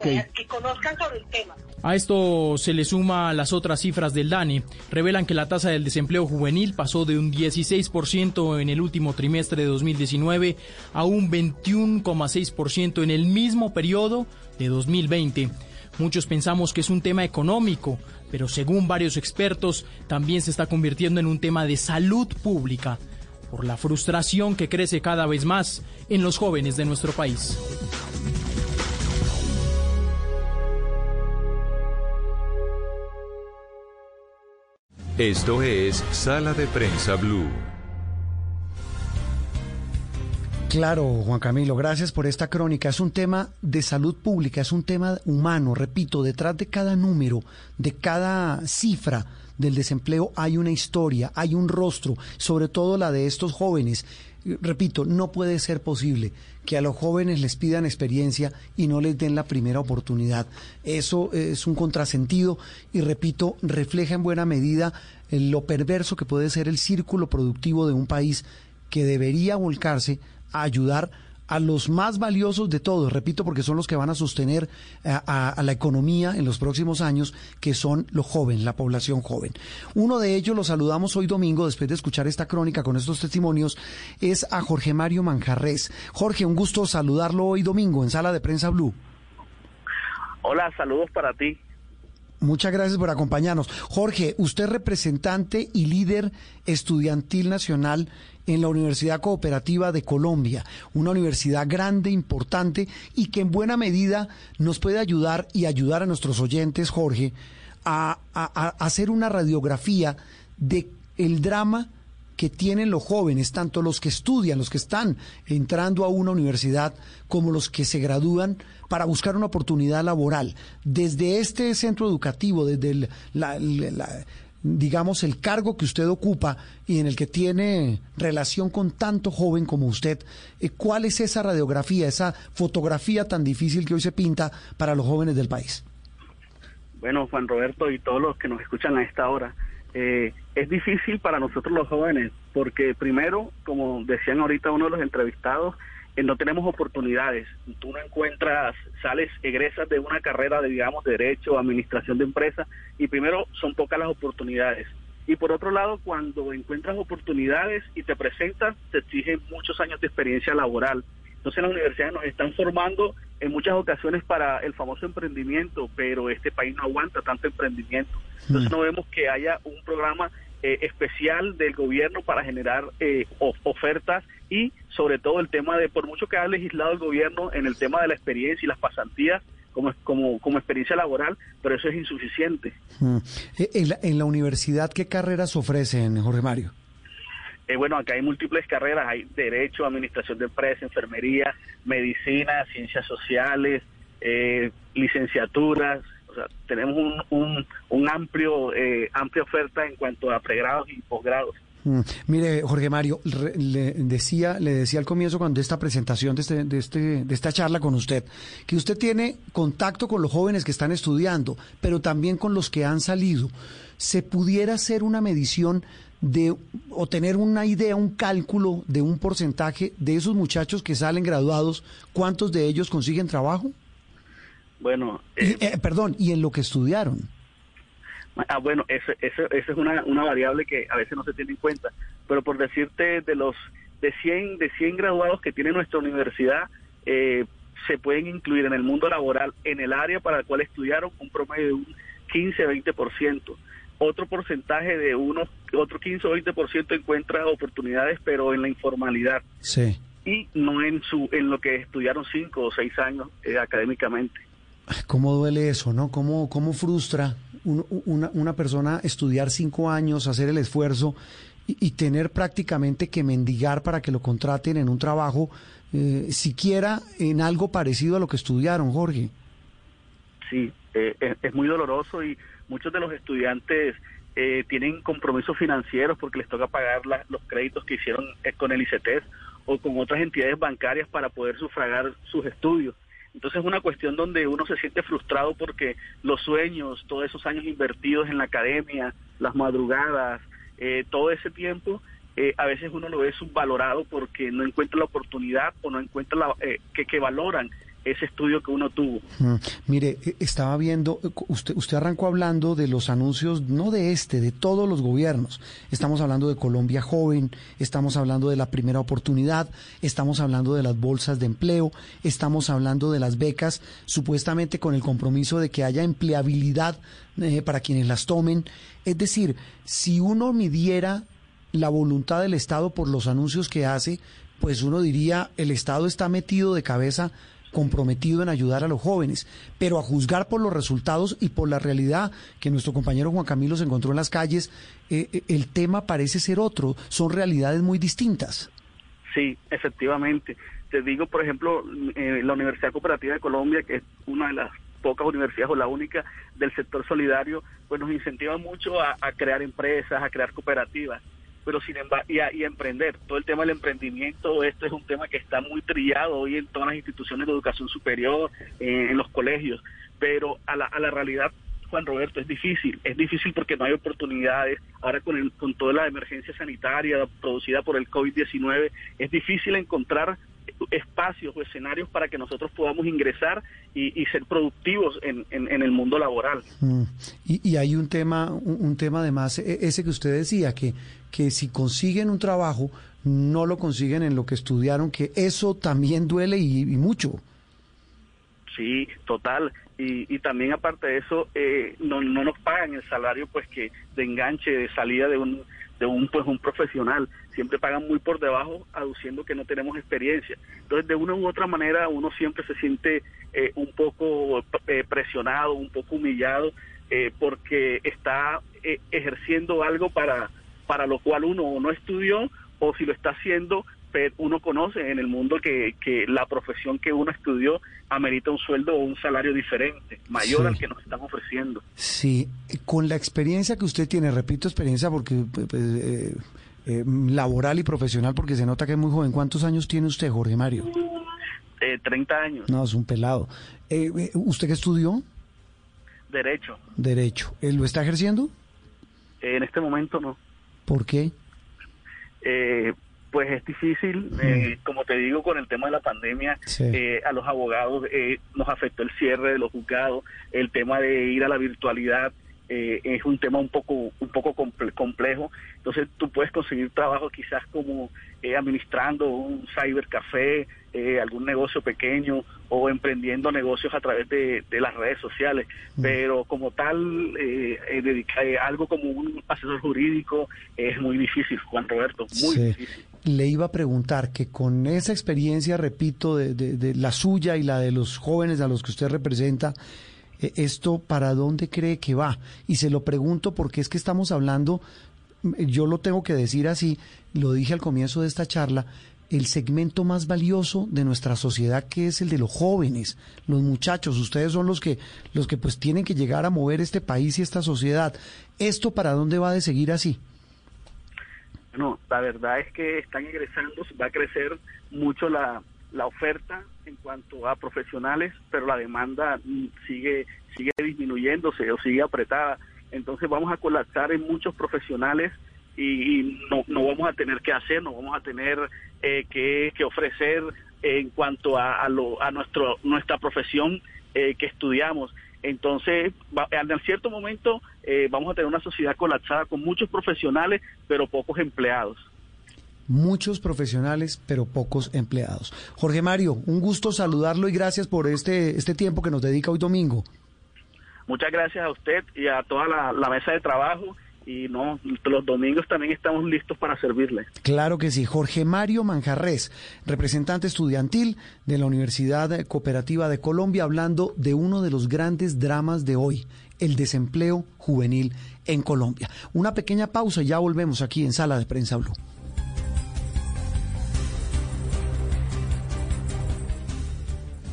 Que conozcan sobre el tema. A esto se le suma las otras cifras del DANE. Revelan que la tasa del desempleo juvenil pasó de un 16% en el último trimestre de 2019 a un 21,6% en el mismo periodo de 2020. Muchos pensamos que es un tema económico, pero según varios expertos también se está convirtiendo en un tema de salud pública por la frustración que crece cada vez más en los jóvenes de nuestro país. Esto es Sala de Prensa Blue. Claro, Juan Camilo, gracias por esta crónica. Es un tema de salud pública, es un tema humano, repito, detrás de cada número, de cada cifra del desempleo hay una historia, hay un rostro, sobre todo la de estos jóvenes. Repito, no puede ser posible que a los jóvenes les pidan experiencia y no les den la primera oportunidad. Eso es un contrasentido y, repito, refleja en buena medida eh, lo perverso que puede ser el círculo productivo de un país que debería volcarse a ayudar a los más valiosos de todos, repito, porque son los que van a sostener eh, a, la economía en los próximos años, que son los jóvenes, la población joven. Uno de ellos, lo saludamos hoy domingo, después de escuchar esta crónica con estos testimonios, es a Jorge Mario Manjarres. Jorge, un gusto saludarlo hoy domingo en Sala de Prensa Blue. Hola, saludos para ti. Muchas gracias por acompañarnos. Jorge, usted es representante y líder estudiantil nacional en la Universidad Cooperativa de Colombia, una universidad grande, importante y que en buena medida nos puede ayudar y ayudar a nuestros oyentes, Jorge, a, hacer una radiografía de el drama que tienen los jóvenes, tanto los que estudian, los que están entrando a una universidad, como los que se gradúan para buscar una oportunidad laboral. Desde este centro educativo, desde la, digamos, el cargo que usted ocupa y en el que tiene relación con tanto joven como usted, eh, ¿cuál es esa radiografía, esa fotografía tan difícil que hoy se pinta para los jóvenes del país? Bueno, Juan Roberto y todos los que nos escuchan a esta hora, Eh, es difícil para nosotros los jóvenes porque primero, como decían ahorita uno de los entrevistados, no tenemos oportunidades. Tú no encuentras, sales, egresas de una carrera de, digamos, derecho, administración de empresas, y primero son pocas las oportunidades. Y por otro lado, cuando encuentras oportunidades y te presentas, te exigen muchos años de experiencia laboral. Entonces las universidades nos están formando en muchas ocasiones para el famoso emprendimiento, pero este país no aguanta tanto emprendimiento. Entonces no vemos que haya un programa eh, especial del gobierno para generar eh, ofertas y sobre todo el tema de, por mucho que ha legislado el gobierno en el tema de la experiencia y las pasantías, como, como, como experiencia laboral, pero eso es insuficiente. Eh, ¿En, la, ¿En la universidad qué carreras ofrecen, Jorge Mario? Eh, bueno, acá hay múltiples carreras, hay derecho, administración de empresas, enfermería, medicina, ciencias sociales, eh, licenciaturas, o sea, tenemos un, un, un amplio, eh, amplia oferta en cuanto a pregrados y posgrados. Mm, mire, Jorge Mario, le decía, le decía al comienzo cuando esta presentación de, este, de, este, de esta charla con usted, que usted tiene contacto con los jóvenes que están estudiando, pero también con los que han salido. ¿Se pudiera hacer una medición de o tener una idea, un cálculo de un porcentaje de esos muchachos que salen graduados, cuántos de ellos consiguen trabajo? Bueno, eh, perdón, y en lo que estudiaron. Ah, bueno, esa eso, es una, una variable que a veces no se tiene en cuenta, pero por decirte, de los de 100, de 100 graduados que tiene nuestra universidad, eh, se pueden incluir en el mundo laboral, en el área para el cual estudiaron, un promedio de un 15-20% otro porcentaje de unos, otro 15 o 20% encuentra oportunidades, pero en la informalidad. Sí. Y no en su en lo que estudiaron cinco o seis años eh, académicamente. ¿Cómo duele eso, no? ¿Cómo, cómo frustra una, una persona estudiar cinco años, hacer el esfuerzo y, tener prácticamente que mendigar para que lo contraten en un trabajo, eh, siquiera en algo parecido a lo que estudiaron, Jorge? Sí, eh, es muy doloroso y muchos de los estudiantes eh, tienen compromisos financieros porque les toca pagar los créditos que hicieron eh, con el ICETES o con otras entidades bancarias para poder sufragar sus estudios. Entonces es una cuestión donde uno se siente frustrado porque los sueños, todos esos años invertidos en la academia, las madrugadas, eh, todo ese tiempo, a veces uno lo ve subvalorado porque no encuentra la oportunidad o no encuentra la, que, que valoran ese estudio que uno tuvo. Mire, e, estaba viendo, eh, usted, usted arrancó hablando de los anuncios, no de este, de todos los gobiernos. Estamos hablando de Colombia Joven, estamos hablando de la primera oportunidad, estamos hablando de las bolsas de empleo, estamos hablando de las becas, supuestamente con el compromiso de que haya empleabilidad eh, para quienes las tomen. Es decir, si uno midiera la voluntad del Estado por los anuncios que hace, pues uno diría, el Estado está metido de cabeza comprometido en ayudar a los jóvenes, pero a juzgar por los resultados y por la realidad que nuestro compañero Juan Camilo se encontró en las calles, eh, eh, el tema parece ser otro, son realidades muy distintas. Sí, efectivamente. Te digo, por ejemplo, eh, la Universidad Cooperativa de Colombia, que es una de las pocas universidades o la única del sector solidario, pues nos incentiva mucho a crear empresas, a crear cooperativas pero sin embargo, y a, emprender. Todo el tema del emprendimiento, esto es un tema que está muy trillado hoy en todas las instituciones de educación superior, eh, en los colegios, pero a la, a la realidad Juan Roberto, es difícil, es difícil porque no hay oportunidades. Ahora con, el, con toda la emergencia sanitaria producida por el COVID-19, es difícil encontrar espacios o escenarios para que nosotros podamos ingresar y, ser productivos en, en, el mundo laboral. Mm. Y, y, hay un tema, un, tema además, e, ese que usted decía, que, que si consiguen un trabajo, no lo consiguen en lo que estudiaron, que eso también duele y, mucho. Sí, total. Y, y también aparte de eso, eh, no, no nos pagan el salario pues que de enganche, de salida de un de un pues un profesional siempre pagan muy por debajo aduciendo que no tenemos experiencia entonces de una u otra manera uno siempre se siente eh, un poco eh, presionado un poco humillado eh, porque está ejerciendo algo para para lo cual uno no estudió o si lo está haciendo uno conoce en el mundo que, que la profesión que uno estudió amerita un sueldo o un salario diferente, mayor al que nos están ofreciendo. Sí, con la experiencia que usted tiene, repito experiencia porque pues, pues, eh, eh, laboral y profesional, porque se nota que es muy joven. ¿Cuántos años tiene usted, Jorge Mario? Eh, 30 años. No, es un pelado. Eh, ¿Usted qué estudió? Derecho. Derecho. ¿Lo está ejerciendo? en este momento no. ¿Por qué? Eh, pues es difícil, eh, como te digo, con el tema de la pandemia, Sí. eh, a los abogados eh, nos afectó el cierre de los juzgados, el tema de ir a la virtualidad eh, es un tema un poco un poco comple- complejo, entonces tú puedes conseguir trabajo quizás como eh, administrando un cybercafé, eh, algún negocio pequeño o emprendiendo negocios a través de, de las redes sociales, pero como tal, eh, eh, eh, algo como un asesor jurídico es muy difícil, Juan Roberto, muy Sí. difícil. Le iba a preguntar que con esa experiencia, repito, de, de- de la suya y la de los jóvenes a los que usted representa, eh, ¿esto para dónde cree que va? Y se lo pregunto porque es que estamos hablando, mm, yo lo tengo que decir así, lo dije al comienzo de esta charla, el segmento más valioso de nuestra sociedad que es el de los jóvenes, los muchachos, ustedes son los que los que pues tienen que llegar a mover este país y esta sociedad. ¿Esto para dónde va de seguir así? No, la verdad es que están ingresando, va a crecer mucho la, la oferta en cuanto a profesionales, pero la demanda sigue sigue disminuyéndose o sigue apretada. Entonces vamos a colapsar en muchos profesionales y, y no, no vamos a tener que hacer, no vamos a tener eh, que, que ofrecer en cuanto a, a, lo, a nuestro, nuestra profesión eh, que estudiamos. Entonces, en cierto momento eh, vamos a tener una sociedad colapsada con muchos profesionales, pero pocos empleados. Muchos profesionales, pero pocos empleados. Jorge Mario, un gusto saludarlo y gracias por este, este tiempo que nos dedica hoy domingo. Muchas gracias a usted y a toda la, la mesa de trabajo. Y no, los domingos también estamos listos para servirle. Claro que sí. Jorge Mario Manjarres, representante estudiantil de la Universidad Cooperativa de Colombia, hablando de uno de los grandes dramas de hoy, el desempleo juvenil en Colombia. Una pequeña pausa y ya volvemos aquí en Sala de Prensa Blue.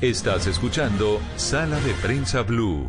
Estás escuchando Sala de Prensa Blue.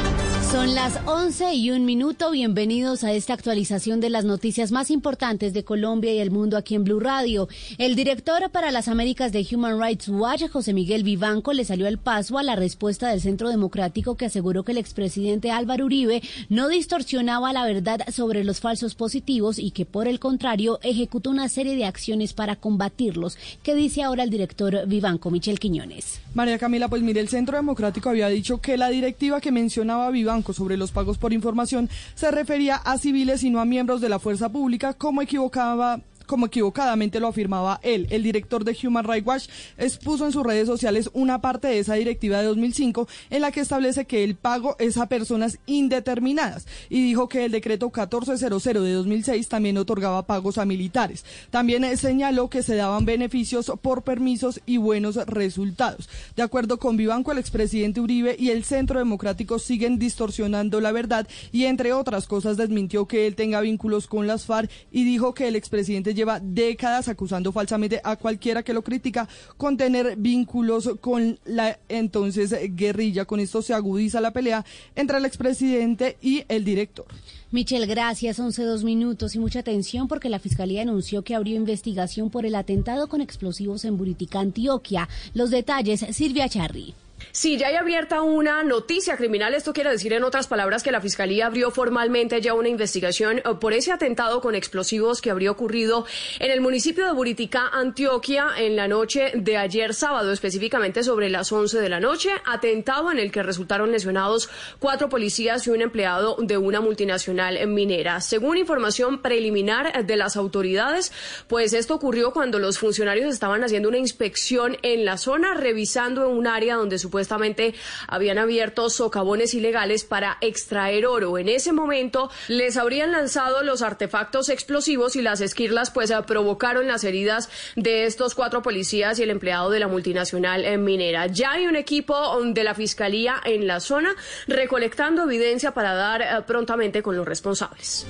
Son las 11 y un minuto. Bienvenidos a esta actualización de las noticias más importantes de Colombia y el mundo aquí en Blue Radio. El director para las Américas de Human Rights Watch, José Miguel Vivanco, le salió al paso a la respuesta del Centro Democrático que aseguró que el expresidente Álvaro Uribe no distorsionaba la verdad sobre los falsos positivos y que, por el contrario, ejecutó una serie de acciones para combatirlos. ¿Qué dice ahora el director Vivanco, Michel Quiñones? María Camila, pues mire, el Centro Democrático había dicho que la directiva que mencionaba Vivanco sobre los pagos por información se refería a civiles y no a miembros de la fuerza pública, como equivocaba como equivocadamente lo afirmaba él. El director de Human Rights Watch expuso en sus redes sociales una parte de esa directiva de 2005 en la que establece que el pago es a personas indeterminadas y dijo que el decreto 1400 de 2006 también otorgaba pagos a militares. También eh, señaló que se daban beneficios por permisos y buenos resultados. De acuerdo con Vivanco, el expresidente Uribe y el Centro Democrático siguen distorsionando la verdad y entre otras cosas desmintió que él tenga vínculos con las FARC y dijo que el expresidente lleva décadas acusando falsamente a cualquiera que lo critica con tener vínculos con la entonces guerrilla. Con esto se agudiza la pelea entre el expresidente y el director. Michelle, gracias. 11 dos minutos y mucha atención porque la Fiscalía anunció que abrió investigación por el atentado con explosivos en Buritica, Antioquia. Los detalles, Silvia Charri. Sí, ya hay abierta una noticia criminal. Esto quiere decir, en otras palabras, que la Fiscalía abrió formalmente ya una investigación eh, por ese atentado con explosivos que habría ocurrido en el municipio de Buritica, Antioquia, en la noche de ayer sábado, específicamente sobre las 11 de la noche. Atentado en el que resultaron lesionados cuatro policías y un empleado de una multinacional minera. Según información preliminar de las autoridades, pues esto ocurrió cuando los funcionarios estaban haciendo una inspección en la zona, revisando un área donde supuestamente habían abierto socavones ilegales para extraer oro. En ese momento les habrían lanzado los artefactos explosivos y las esquirlas pues provocaron las heridas de estos cuatro policías y el empleado de la multinacional eh, minera. Ya hay un equipo de la fiscalía en la zona recolectando evidencia para dar eh, prontamente con los responsables.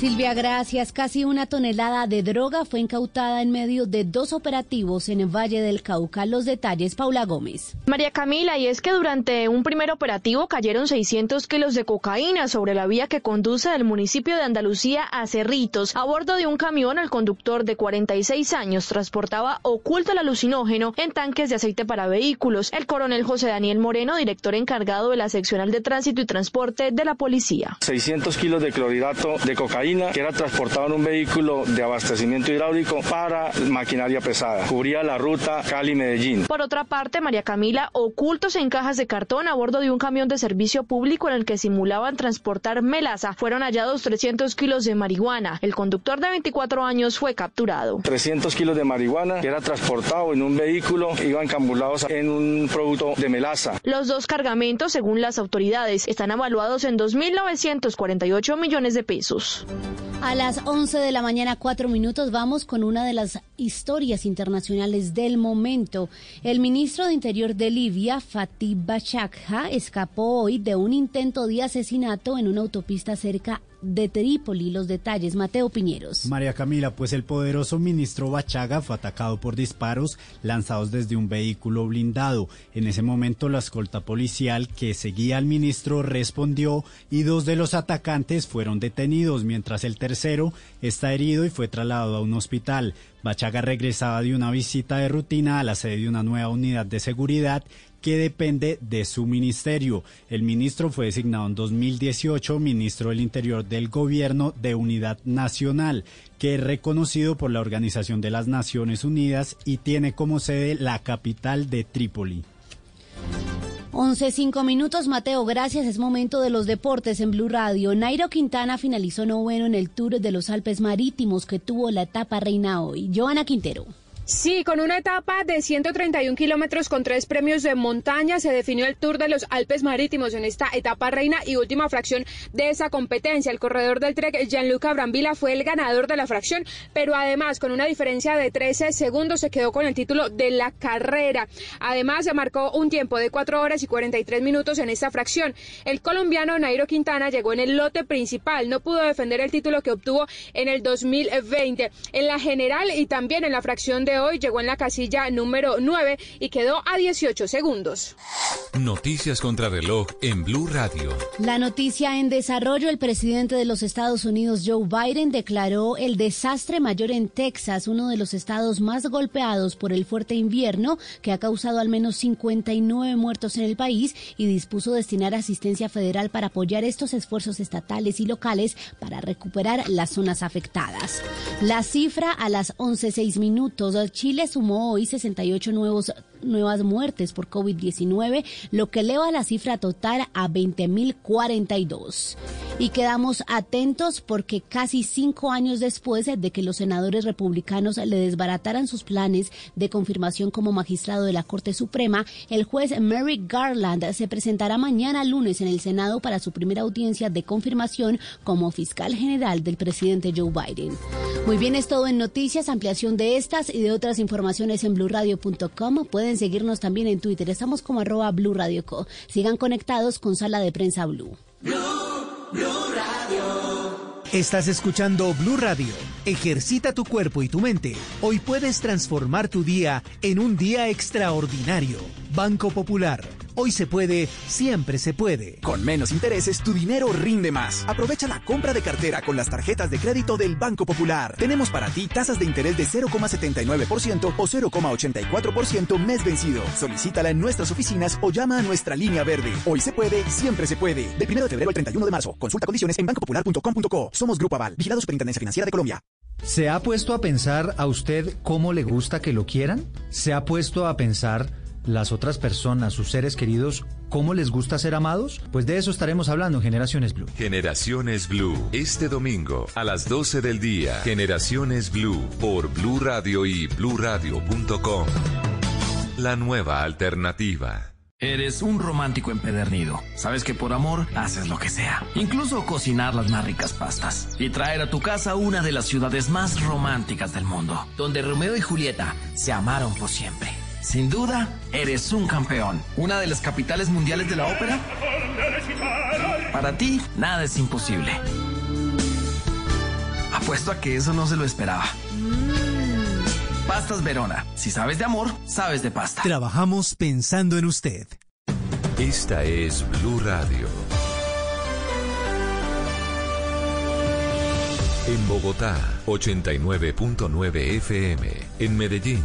Silvia, gracias. Casi una tonelada de droga fue incautada en medio de dos operativos en el Valle del Cauca. Los detalles, Paula Gómez. María Camila, y es que durante un primer operativo cayeron 600 kilos de cocaína sobre la vía que conduce del municipio de Andalucía a Cerritos. A bordo de un camión, el conductor de 46 años transportaba oculto el alucinógeno en tanques de aceite para vehículos. El coronel José Daniel Moreno, director encargado de la seccional de tránsito y transporte de la policía. 600 kilos de clorhidrato de cocaína que era transportado en un vehículo de abastecimiento hidráulico para maquinaria pesada. Cubría la ruta Cali-Medellín. Por otra parte, María Camila, ocultos en cajas de cartón a bordo de un camión de servicio público en el que simulaban transportar melaza, fueron hallados 300 kilos de marihuana. El conductor de 24 años fue capturado. 300 kilos de marihuana que era transportado en un vehículo, iban cambulados en un producto de melaza. Los dos cargamentos, según las autoridades, están evaluados en 2.948 millones de pesos. A las 11 de la mañana, cuatro minutos, vamos con una de las historias internacionales del momento. El ministro de Interior de Libia, Fatih Bachakha, escapó hoy de un intento de asesinato en una autopista cerca de Trípoli. Los detalles, Mateo Piñeros. María Camila, pues el poderoso ministro Bachaga fue atacado por disparos lanzados desde un vehículo blindado. En ese momento la escolta policial que seguía al ministro respondió y dos de los atacantes fueron detenidos, mientras el tercero está herido y fue trasladado a un hospital. Bachaga regresaba de una visita de rutina a la sede de una nueva unidad de seguridad que depende de su ministerio. El ministro fue designado en 2018 ministro del Interior del Gobierno de Unidad Nacional, que es reconocido por la Organización de las Naciones Unidas y tiene como sede la capital de Trípoli. 11, 5 minutos, Mateo, gracias. Es momento de los deportes en Blue Radio. Nairo Quintana finalizó noveno en el Tour de los Alpes Marítimos que tuvo la etapa reina hoy. Joana Quintero. Sí, con una etapa de 131 kilómetros con tres premios de montaña se definió el Tour de los Alpes Marítimos en esta etapa reina y última fracción de esa competencia. El corredor del Trek, Gianluca Brambila, fue el ganador de la fracción, pero además con una diferencia de 13 segundos se quedó con el título de la carrera. Además, se marcó un tiempo de 4 horas y 43 minutos en esta fracción. El colombiano Nairo Quintana llegó en el lote principal, no pudo defender el título que obtuvo en el 2020. En la general y también en la fracción de hoy llegó en la casilla número 9 y quedó a 18 segundos. Noticias contra reloj en Blue Radio. La noticia en desarrollo, el presidente de los Estados Unidos, Joe Biden, declaró el desastre mayor en Texas, uno de los estados más golpeados por el fuerte invierno que ha causado al menos 59 muertos en el país y dispuso destinar asistencia federal para apoyar estos esfuerzos estatales y locales para recuperar las zonas afectadas. La cifra a las 11.06 minutos Chile sumó hoy 68 nuevos, nuevas muertes por COVID-19, lo que eleva la cifra total a 20.042. Y quedamos atentos porque casi cinco años después de que los senadores republicanos le desbarataran sus planes de confirmación como magistrado de la Corte Suprema, el juez Merrick Garland se presentará mañana lunes en el Senado para su primera audiencia de confirmación como fiscal general del presidente Joe Biden. Muy bien, es todo en noticias, ampliación de estas y de otras informaciones en blurradio.com. Pueden seguirnos también en Twitter, estamos como arroba Blue Radio Co. Sigan conectados con Sala de Prensa Blue. Estás escuchando Blue Radio. Ejercita tu cuerpo y tu mente. Hoy puedes transformar tu día en un día extraordinario. Banco Popular. Hoy se puede, siempre se puede. Con menos intereses, tu dinero rinde más. Aprovecha la compra de cartera con las tarjetas de crédito del Banco Popular. Tenemos para ti tasas de interés de 0,79% o 0,84% mes vencido. Solicítala en nuestras oficinas o llama a nuestra línea verde. Hoy se puede, siempre se puede. Del 1 de febrero al 31 de marzo. Consulta condiciones en bancopopular.com.co. Somos Grupo Aval, vigilado Superintendencia Financiera de Colombia. ¿Se ha puesto a pensar a usted cómo le gusta que lo quieran? ¿Se ha puesto a pensar las otras personas, sus seres queridos, cómo les gusta ser amados? Pues de eso estaremos hablando en Generaciones Blue. Generaciones Blue, este domingo a las 12 del día. Generaciones Blue por Blue Radio y bluradio.com. La nueva alternativa. Eres un romántico empedernido. Sabes que por amor haces lo que sea. Incluso cocinar las más ricas pastas. Y traer a tu casa una de las ciudades más románticas del mundo. Donde Romeo y Julieta se amaron por siempre. Sin duda, eres un campeón. Una de las capitales mundiales de la ópera. Para ti, nada es imposible. apuesto a que eso no se lo esperaba. Pastas Verona. Si sabes de amor, sabes de pasta. Trabajamos pensando en usted. Esta es Blue Radio. En Bogotá, 89.9 FM. En Medellín,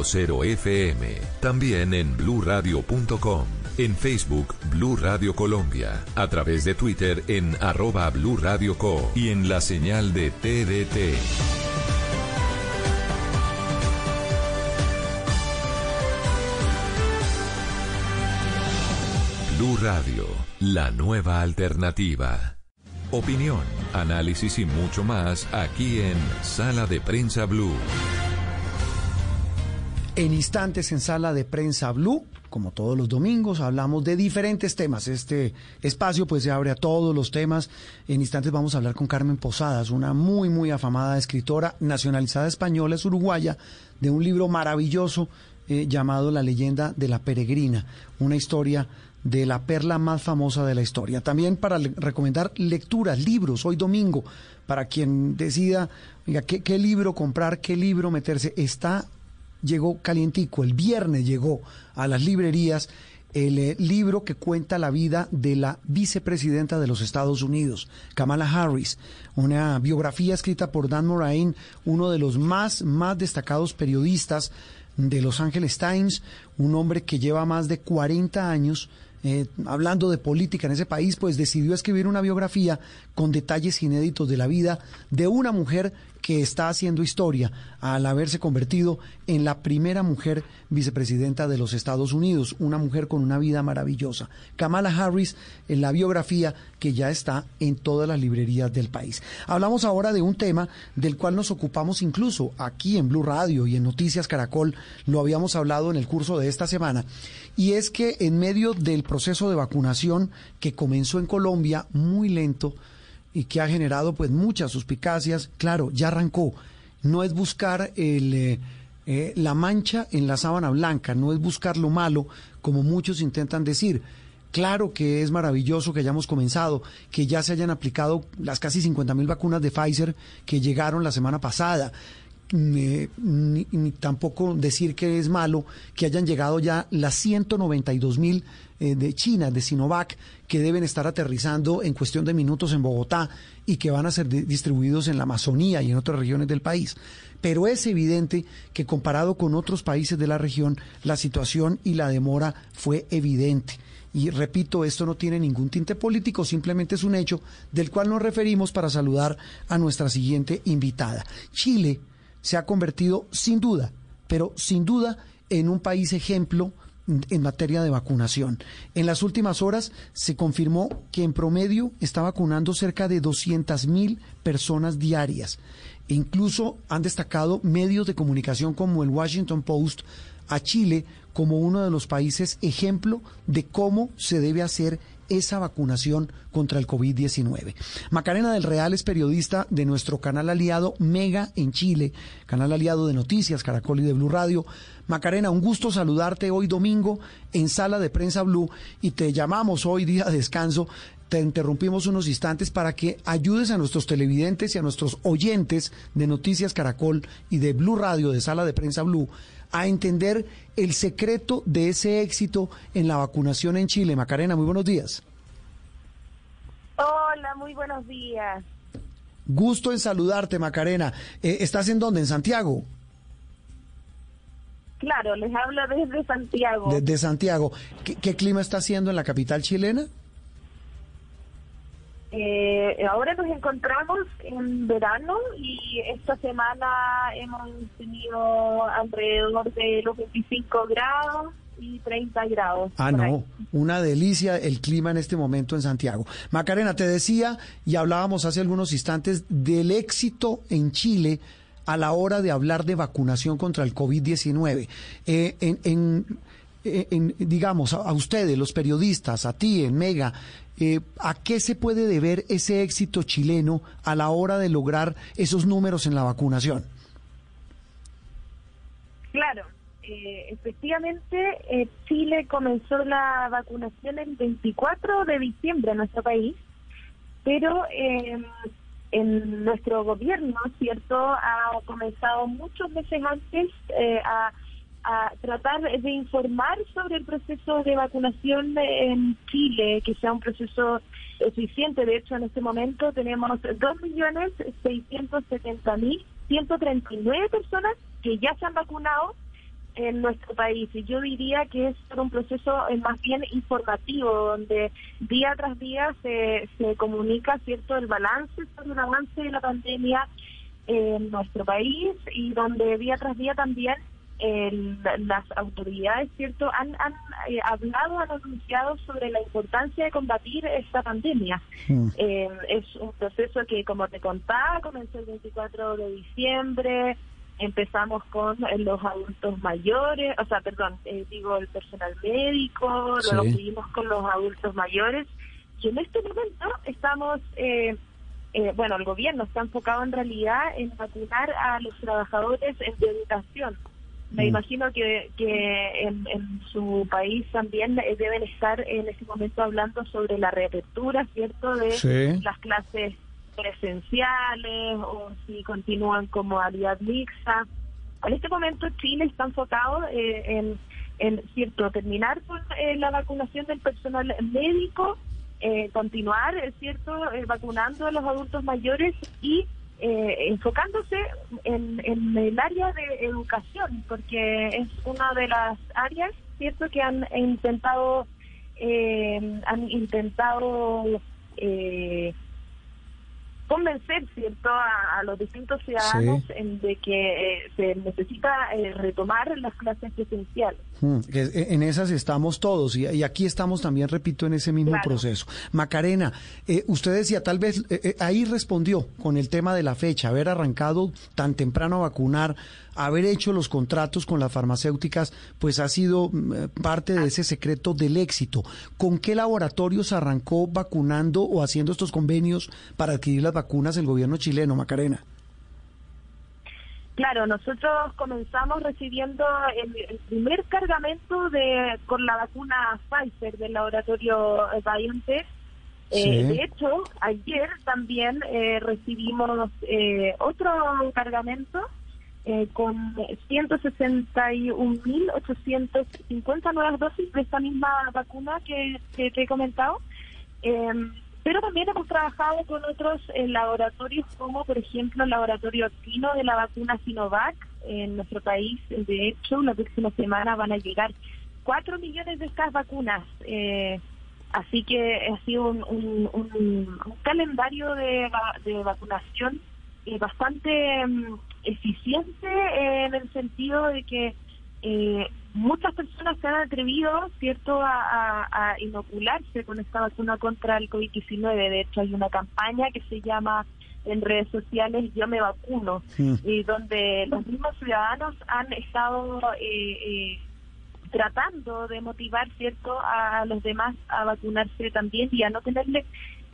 96.0 FM. También en bluradio.com. En Facebook, Blue Radio Colombia. A través de Twitter en arroba Blue Radio Co. Y en la señal de TDT. Blue Radio, la nueva alternativa. Opinión, análisis y mucho más aquí en Sala de Prensa Blue. En instantes en Sala de Prensa Blue, como todos los domingos, hablamos de diferentes temas. Este espacio pues se abre a todos los temas. En instantes vamos a hablar con Carmen Posadas, una muy muy afamada escritora nacionalizada española, es uruguaya, de un libro maravilloso eh, llamado La leyenda de la peregrina, una historia de la perla más famosa de la historia. También para recomendar lecturas, libros, hoy domingo, para quien decida, oiga, ¿qué, qué libro comprar, qué libro meterse, está, llegó calientico, el viernes llegó a las librerías el eh, libro que cuenta la vida de la vicepresidenta de los Estados Unidos, Kamala Harris, una biografía escrita por Dan Moraine, uno de los más, más destacados periodistas de Los Angeles Times, un hombre que lleva más de 40 años eh, hablando de política en ese país, pues decidió escribir una biografía con detalles inéditos de la vida de una mujer que está haciendo historia al haberse convertido en la primera mujer vicepresidenta de los Estados Unidos, una mujer con una vida maravillosa. Kamala Harris en la biografía que ya está en todas las librerías del país. Hablamos ahora de un tema del cual nos ocupamos incluso aquí en Blue Radio y en Noticias Caracol, lo habíamos hablado en el curso de esta semana, y es que en medio del proceso de vacunación que comenzó en Colombia muy lento, y que ha generado pues muchas suspicacias. Claro, ya arrancó. No es buscar el, eh, eh, la mancha en la sábana blanca, no es buscar lo malo, como muchos intentan decir. Claro que es maravilloso que hayamos comenzado, que ya se hayan aplicado las casi 50 mil vacunas de Pfizer que llegaron la semana pasada. Eh, ni, ni tampoco decir que es malo que hayan llegado ya las 192 mil eh, de China, de Sinovac, que deben estar aterrizando en cuestión de minutos en Bogotá y que van a ser di- distribuidos en la Amazonía y en otras regiones del país. Pero es evidente que comparado con otros países de la región, la situación y la demora fue evidente. Y repito, esto no tiene ningún tinte político, simplemente es un hecho del cual nos referimos para saludar a nuestra siguiente invitada. Chile se ha convertido sin duda, pero sin duda, en un país ejemplo en materia de vacunación. En las últimas horas se confirmó que en promedio está vacunando cerca de 200 mil personas diarias. E incluso han destacado medios de comunicación como el Washington Post a Chile como uno de los países ejemplo de cómo se debe hacer esa vacunación contra el COVID-19. Macarena del Real es periodista de nuestro canal aliado Mega en Chile, canal aliado de noticias, Caracol y de Blue Radio. Macarena, un gusto saludarte hoy domingo en Sala de Prensa Blue y te llamamos hoy día de descanso. Te interrumpimos unos instantes para que ayudes a nuestros televidentes y a nuestros oyentes de Noticias Caracol y de Blue Radio, de Sala de Prensa Blue, a entender el secreto de ese éxito en la vacunación en Chile. Macarena, muy buenos días. Hola, muy buenos días. Gusto en saludarte, Macarena. Eh, ¿Estás en dónde? ¿En Santiago? Claro, les hablo desde Santiago. Desde Santiago. ¿Qué, qué clima está haciendo en la capital chilena? Eh, ahora nos encontramos en verano y esta semana hemos tenido alrededor de los 25 grados y 30 grados. Ah, no, una delicia el clima en este momento en Santiago. Macarena, te decía y hablábamos hace algunos instantes del éxito en Chile a la hora de hablar de vacunación contra el COVID-19. Eh, en, en, digamos, a, ustedes, los periodistas, a ti, en Mega, eh, ¿a qué se puede deber ese éxito chileno a la hora de lograr esos números en la vacunación? Claro, eh, efectivamente, eh, Chile comenzó la vacunación el 24 de diciembre en nuestro país, pero eh, en nuestro gobierno, ¿cierto?, ha comenzado muchos meses antes a, a, tratar de informar sobre el proceso de vacunación en Chile, que sea un proceso eficiente. De hecho, en este momento tenemos 2.670.139 personas que ya se han vacunado en nuestro país. Y yo diría que es un proceso eh, más bien informativo, donde día tras día se, se comunica cierto el balance sobre el avance de la pandemia en nuestro país y donde día tras día también las autoridades cierto han, han eh, hablado, han anunciado sobre la importancia de combatir esta pandemia. Mm. Eh, es un proceso que, como te contaba, comenzó el 24 de diciembre, empezamos con los adultos mayores, o sea, perdón, eh, digo el personal médico, luego seguimos con los adultos mayores, y en este momento estamos, eh, eh, bueno, el gobierno está enfocado en realidad en vacunar a los trabajadores en educación. Me mm. imagino que, que en, en, su país también deben estar en este momento hablando sobre la reapertura, ¿cierto?, de las clases presenciales o si continúan como modalidad mixta. En este momento Chile está enfocado eh, en, en, cierto, terminar con eh, la vacunación del personal médico, eh, continuar, cierto, vacunando a los adultos mayores y enfocándose en, el área de educación, porque es una de las áreas, cierto, que han intentado, han intentado eh, convencer cierto a, los distintos ciudadanos en de que eh, se necesita eh, retomar las clases presenciales. Hmm, eh, en esas estamos todos y, aquí estamos también, repito, en ese mismo proceso. Macarena, usted decía, tal vez ahí respondió con el tema de la fecha, haber arrancado tan temprano a vacunar haber hecho los contratos con las farmacéuticas, pues ha sido mm, parte de ese secreto del éxito. ¿Con qué laboratorios arrancó vacunando o haciendo estos convenios para adquirir las vacunas el gobierno chileno, Macarena? Claro, nosotros comenzamos recibiendo el, primer cargamento de con la vacuna Pfizer del laboratorio BioNTech. Eh, de hecho, ayer también eh, recibimos eh, otro cargamento eh, con 161.850 nuevas dosis de esta misma vacuna que, te he comentado. Em, pero también hemos trabajado con otros eh, laboratorios, como por ejemplo el laboratorio chino de la vacuna Sinovac en nuestro país. De hecho, la próxima semana van a llegar 4 millones de estas vacunas. Eh, así que ha sido un, un, calendario de, de vacunación bastante eficiente en el sentido de que eh, muchas personas se han atrevido, ¿cierto?, a, inocularse con esta vacuna contra el COVID-19. De hecho, hay una campaña que se llama en redes sociales Yo me vacuno, y donde los mismos ciudadanos han estado eh, eh, tratando de motivar, ¿cierto?, a los demás a vacunarse también y a no tenerle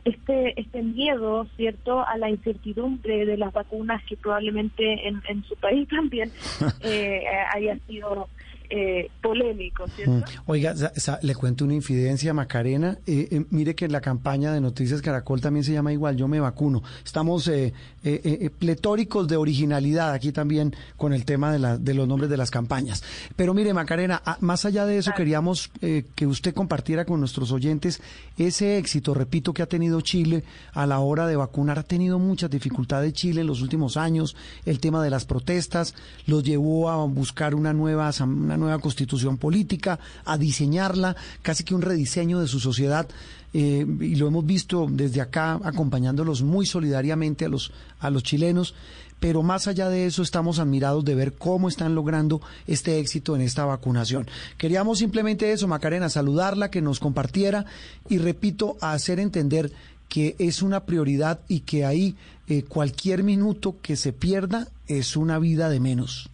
este este miedo, ¿cierto?, a la incertidumbre de las vacunas que probablemente en, en su país <laughs> también <laughs> eh, haya sido eh, polémico, ¿cierto? Mm. Oiga, le cuento una infidencia, Macarena. Eh, eh, mire que la campaña de Noticias Caracol también se llama igual, yo me vacuno. Estamos eh, pletóricos de originalidad aquí también con el tema de, la, de los nombres de las campañas. Pero mire, Macarena, más allá de eso, queríamos que usted compartiera con nuestros oyentes ese éxito, repito, que ha tenido Chile a la hora de vacunar. Ha tenido muchas dificultades Chile en los últimos años. El tema de las protestas los llevó a buscar una nueva, nueva constitución política, a diseñarla, casi que un rediseño de su sociedad. Eh, y lo hemos visto desde acá acompañándolos muy solidariamente a los, a los chilenos pero más allá de eso estamos admirados de ver cómo están logrando este éxito en esta vacunación. Queríamos simplemente eso, Macarena, saludarla, que nos compartiera y repito, hacer entender que es una prioridad y que ahí eh, cualquier minuto que se pierda es una vida de menos.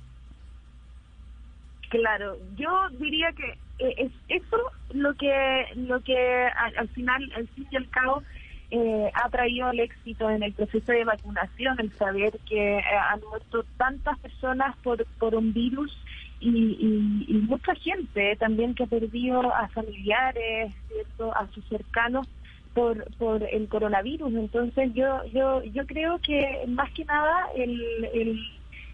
Claro, yo diría que eh, es eso lo que lo que al, final, al fin y al cabo, eh, ha traído el éxito en el proceso de vacunación, el saber que han muerto tantas personas por, por un virus y, mucha gente también que ha perdido a familiares, ¿cierto? a sus cercanos por, por el coronavirus. Entonces yo, yo, yo creo que más que nada el,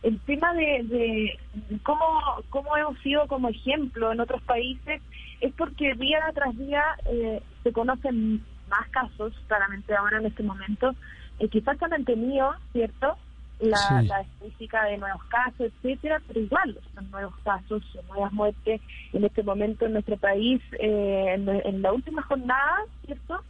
el tema de, de cómo, cómo hemos sido como ejemplo en otros países es porque día tras día eh, se conocen más casos, claramente ahora en este momento, eh, quizás se han mantenido, ¿cierto? La, la, estadística de nuevos casos, etcétera, pero igual son nuevos casos, son nuevas muertes en este momento en nuestro país. Eh, en, la última jornada, ¿cierto?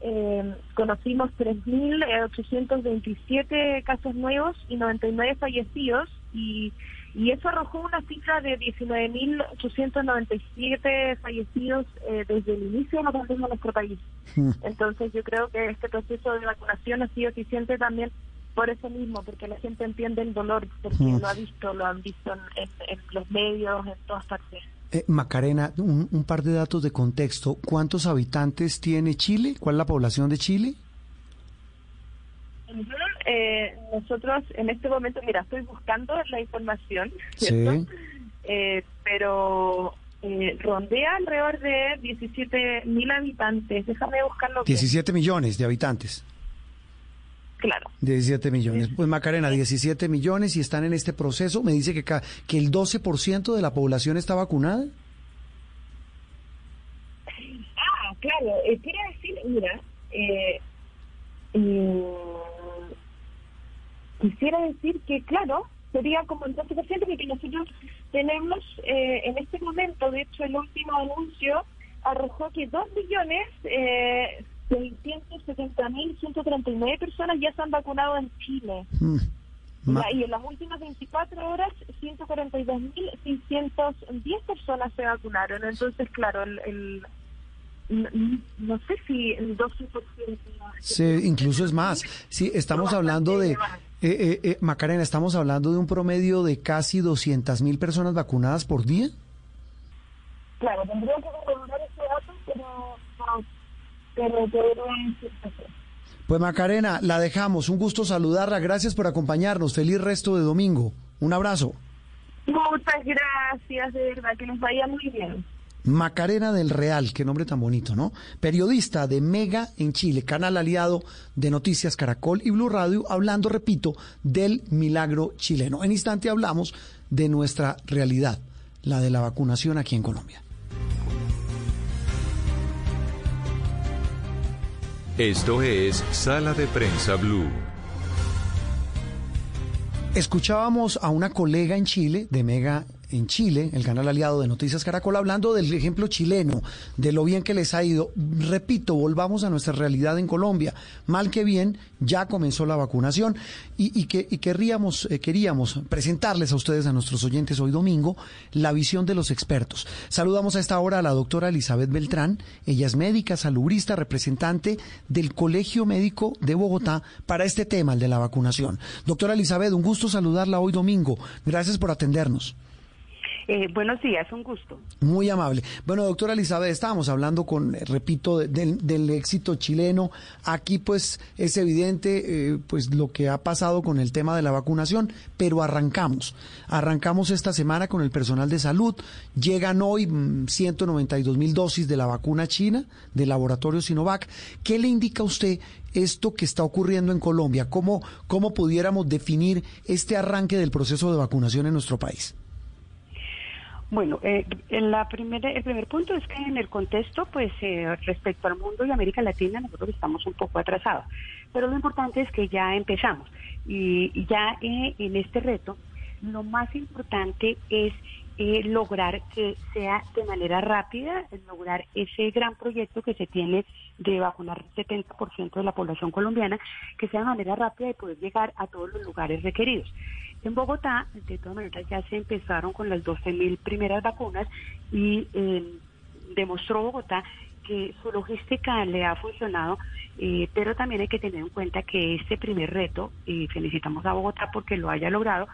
Eh, conocimos 3.827 casos nuevos y 99 fallecidos y, y eso arrojó una cifra de 19.897 fallecidos eh, desde el inicio de la pandemia en nuestro país. Hmm. Entonces yo creo que este proceso de vacunación ha sido eficiente también por eso mismo, porque la gente entiende el dolor, porque hmm. lo ha visto, lo han visto en los medios, en todas partes. Eh, Macarena, un, par de datos de contexto. ¿Cuántos habitantes tiene Chile? ¿Cuál es la población de Chile? Eh, nosotros en este momento, mira, estoy buscando la información, ¿cierto? Eh, pero rondea alrededor de 17 mil habitantes. Déjame buscarlo. 17 millones de habitantes. Claro. 17 millones. Pues Macarena, 17 millones y están en este proceso. Me dice que, que el 12% de la población está vacunada. Ah, claro. Eh, quiero decir, mira, eh, mm, quisiera decir que, claro, sería como el 12%, porque nosotros tenemos eh, en este momento, de hecho, el último anuncio arrojó que 2 millones eh, 670.139 personas ya se han vacunado en Chile. Mm. Y en las últimas 24 horas, 142.610 personas se vacunaron. Entonces, claro, el, no, sé si el 12%. Sí, incluso es más. Sí, estamos hablando de... Eh, eh, eh, Macarena, estamos hablando de un promedio de casi 200.000 personas vacunadas por día. Claro, tendría que pero pues Macarena, la dejamos. Un gusto saludarla. Gracias por acompañarnos. Feliz resto de domingo. Un abrazo. Muchas gracias, de verdad, que nos vaya muy bien. Macarena del Real, qué nombre tan bonito, ¿no? Periodista de Mega en Chile, canal aliado de Noticias Caracol y Blue Radio, hablando, repito, del milagro chileno. En instante hablamos de nuestra realidad, la de la vacunación aquí en Colombia. Esto es Sala de Prensa Blue. Escuchábamos a una colega en Chile de Mega en Chile, el canal aliado de Noticias Caracol, hablando del ejemplo chileno, de lo bien que les ha ido. Repito, volvamos a nuestra realidad en Colombia. Mal que bien, ya comenzó la vacunación y, que, querríamos, eh, queríamos presentarles a ustedes, a nuestros oyentes hoy domingo, la visión de los expertos. Saludamos a esta hora a la doctora Elizabeth Beltrán. Ella es médica, salubrista, representante del Colegio Médico de Bogotá para este tema, el de la vacunación. Doctora Elizabeth, un gusto saludarla hoy domingo. Gracias por atendernos. Eh, buenos días, un gusto. Muy amable. Bueno, doctora Elizabeth, estábamos hablando con, eh, repito, del, éxito chileno. Aquí, pues, es evidente, eh, pues, lo que ha pasado con el tema de la vacunación, pero arrancamos. Arrancamos esta semana con el personal de salud. Llegan hoy 192 mm, mil dosis de la vacuna china del laboratorio Sinovac. ¿Qué le indica a usted esto que está ocurriendo en Colombia? ¿Cómo, cómo pudiéramos definir este arranque del proceso de vacunación en nuestro país? Bueno, eh, en la primera, el primer punto es que en el contexto, pues eh, respecto al mundo y América Latina, nosotros estamos un poco atrasados. Pero lo importante es que ya empezamos. Y, ya eh, en este reto, lo más importante es eh, lograr que sea de manera rápida, lograr ese gran proyecto que se tiene de vacunar 70% de la población colombiana, que sea de manera rápida y poder llegar a todos los lugares requeridos. En Bogotá, de todas maneras, ya se empezaron con las 12.000 primeras vacunas y eh, demostró Bogotá que su logística le ha funcionado, eh, pero también hay que tener en cuenta que este primer reto, y felicitamos a Bogotá porque lo haya logrado,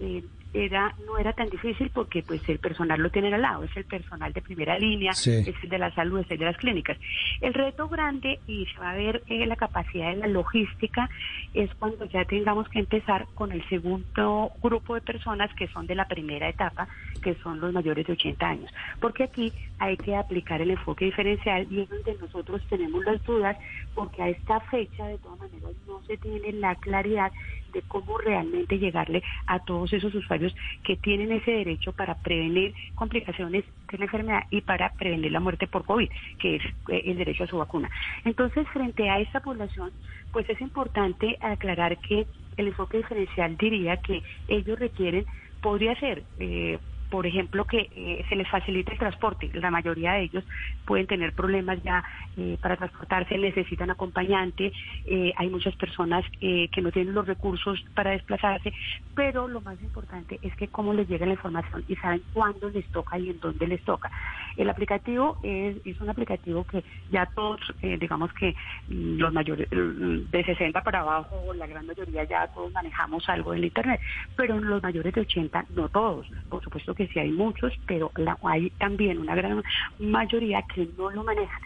eh, era no era tan difícil porque pues el personal lo tiene al lado, es el personal de primera línea, es el de la salud, es el de las clínicas. El reto grande y se va a ver eh, la capacidad de la logística es cuando ya tengamos que empezar con el segundo grupo de personas que son de la primera etapa, que son los mayores de 80 años, porque aquí hay que aplicar el enfoque diferencial y es donde nosotros tenemos las dudas porque a esta fecha de todas maneras no se tiene la claridad de cómo realmente llegarle a todos esos usuarios que tienen ese derecho para prevenir complicaciones de la enfermedad y para prevenir la muerte por COVID, que es eh, el derecho a su vacuna. Entonces, frente a esta población, pues es importante aclarar que el enfoque diferencial diría que ellos requieren, podría ser eh, por ejemplo, que eh, se les facilite el transporte. La mayoría de ellos pueden tener problemas ya eh, para transportarse, necesitan acompañante, eh, hay muchas personas que no tienen los recursos para desplazarse, pero lo más importante es que cómo les llega la información y saben cuándo les toca y en dónde les toca. El aplicativo es, es un aplicativo que ya todos, digamos que los mayores, de 60 para abajo, la gran mayoría ya todos manejamos algo en Internet, pero los mayores de 80 no todos, por supuesto que que sí hay muchos, pero hay también una gran mayoría que no lo manejan.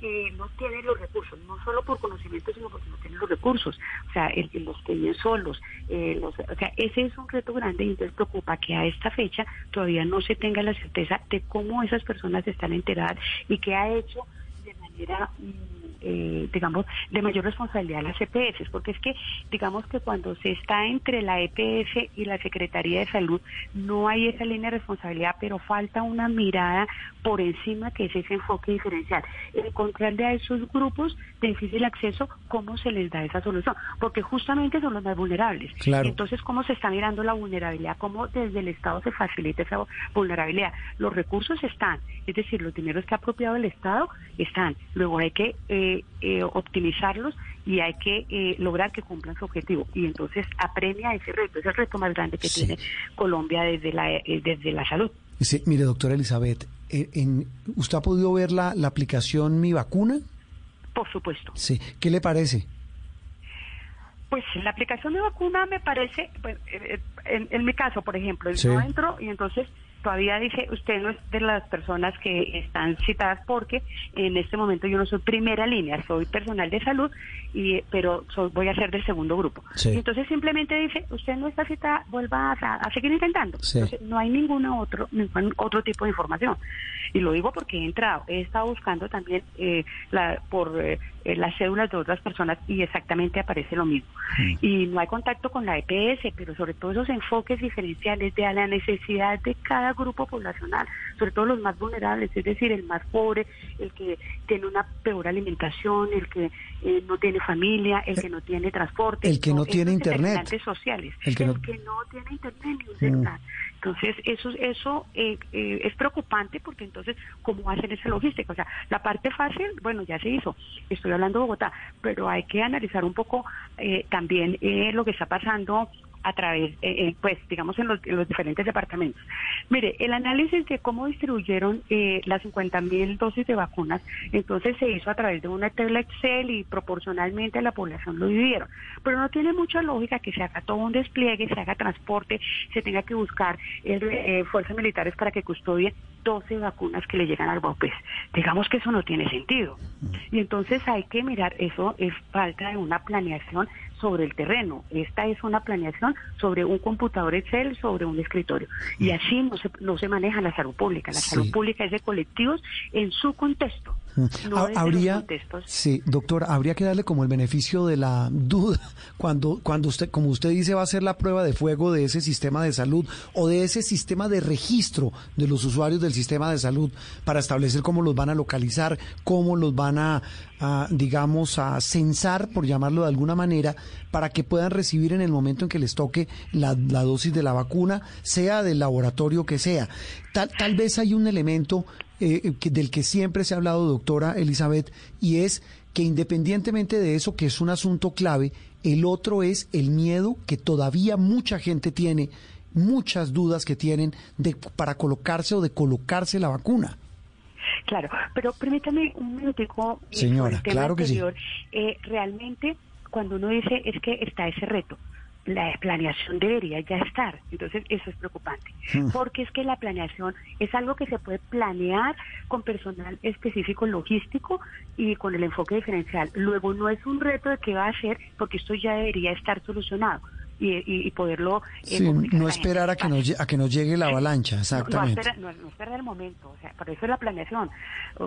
y no tienen los recursos, no solo por conocimiento, sino porque no tienen los recursos, o sea, el, los que viven solos, eh, o sea, ese es un reto grande y entonces preocupa que a esta fecha todavía no se tenga la certeza de cómo esas personas están enteradas y qué ha hecho de manera... Mm, eh, digamos, de mayor responsabilidad a las EPS, porque es que, digamos que cuando se está entre la EPS y la Secretaría de Salud, no hay esa línea de responsabilidad, pero falta una mirada por encima que es ese enfoque diferencial. Encontrarle a esos grupos de difícil acceso cómo se les da esa solución, porque justamente son los más vulnerables. Entonces, ¿cómo se está mirando la vulnerabilidad? ¿Cómo desde el Estado se facilita esa vulnerabilidad? Los recursos están, es decir, los dineros que ha apropiado el Estado están. Luego hay que eh, eh, optimizarlos y hay que eh, lograr que cumplan su objetivo. Y entonces apremia ese reto, es el reto más grande que tiene Colombia desde la, eh, desde la salud. Sí, mire, doctora Elizabeth, en, ¿usted ha podido ver la, la aplicación Mi Vacuna? Por supuesto. Sí, ¿qué le parece? Pues la aplicación de vacuna me parece, pues, en, mi caso, por ejemplo, yo entro y entonces todavía dice, usted no es de las personas que están citadas porque en este momento yo no soy primera línea, soy personal de salud, y pero voy a ser del segundo grupo. entonces simplemente dice, usted no está citada, vuelva a, seguir intentando. Entonces no hay ninguna otro, ningún otro tipo de información. Y lo digo porque he entrado, he estado buscando también eh, la, por eh, las cédulas de otras personas y exactamente aparece lo mismo. Mm. Y no hay contacto con la EPS, pero sobre todo esos enfoques diferenciales de la necesidad de cada grupo poblacional, sobre todo los más vulnerables, es decir, el más pobre, el que tiene una peor alimentación, el que eh, no tiene familia, el que no tiene transporte, el que no, tiene internet, sociales, el que, no... tiene internet ni un celular. Entonces, eso, eso eh, eh, es preocupante porque entonces, ¿cómo hacen esa logística? O sea, la parte fácil, bueno, ya se hizo, estoy hablando de Bogotá, pero hay que analizar un poco eh, también lo que está pasando a través, eh, eh, pues, digamos, en los, diferentes departamentos. Mire, el análisis de cómo distribuyeron eh, las 50 mil dosis de vacunas, entonces se hizo a través de una tabla Excel y proporcionalmente a la población lo dividieron. Pero no tiene mucha lógica que se haga todo un despliegue, se haga transporte, se tenga que buscar eh, fuerzas militares para que custodien 12 vacunas que le llegan al BOPES. Digamos que eso no tiene sentido. Y entonces hay que mirar, eso es falta de una planeación sobre el terreno. Esta es una planeación sobre un computador Excel, sobre un escritorio. Y así no se, no se maneja la salud pública. La salud pública es de colectivos en su contexto No habría, sí, doctor, habría que darle como el beneficio de la duda <laughs> cuando, cuando usted, como usted dice, va a hacer la prueba de fuego de ese sistema de salud o de ese sistema de registro de los usuarios del sistema de salud para establecer cómo los van a localizar, cómo los van a, digamos, a censar, por llamarlo de alguna manera, para que puedan recibir en el momento en que les toque la, dosis de la vacuna, sea del laboratorio que sea. Tal, tal vez hay un elemento eh, del que siempre se ha hablado, doctora Elizabeth, y es que independientemente de eso, que es un asunto clave, el otro es el miedo que todavía mucha gente tiene, muchas dudas que tienen de, para colocarse o de colocarse la vacuna. Claro, pero permítame un minutico. Eh, Señora, claro que sí. Eh, realmente, cuando uno dice es que está ese reto, la planeación debería ya estar. Entonces, eso es preocupante. Hmm. Porque es que la planeación es algo que se puede planear con personal específico logístico y con el enfoque diferencial. Luego, no es un reto de qué va a hacer, porque esto ya debería estar solucionado y, poderlo... Eh, no esperar a que, nos, a que nos llegue la avalancha, exactamente. No, esperar, el momento, o sea, por eso es la planeación.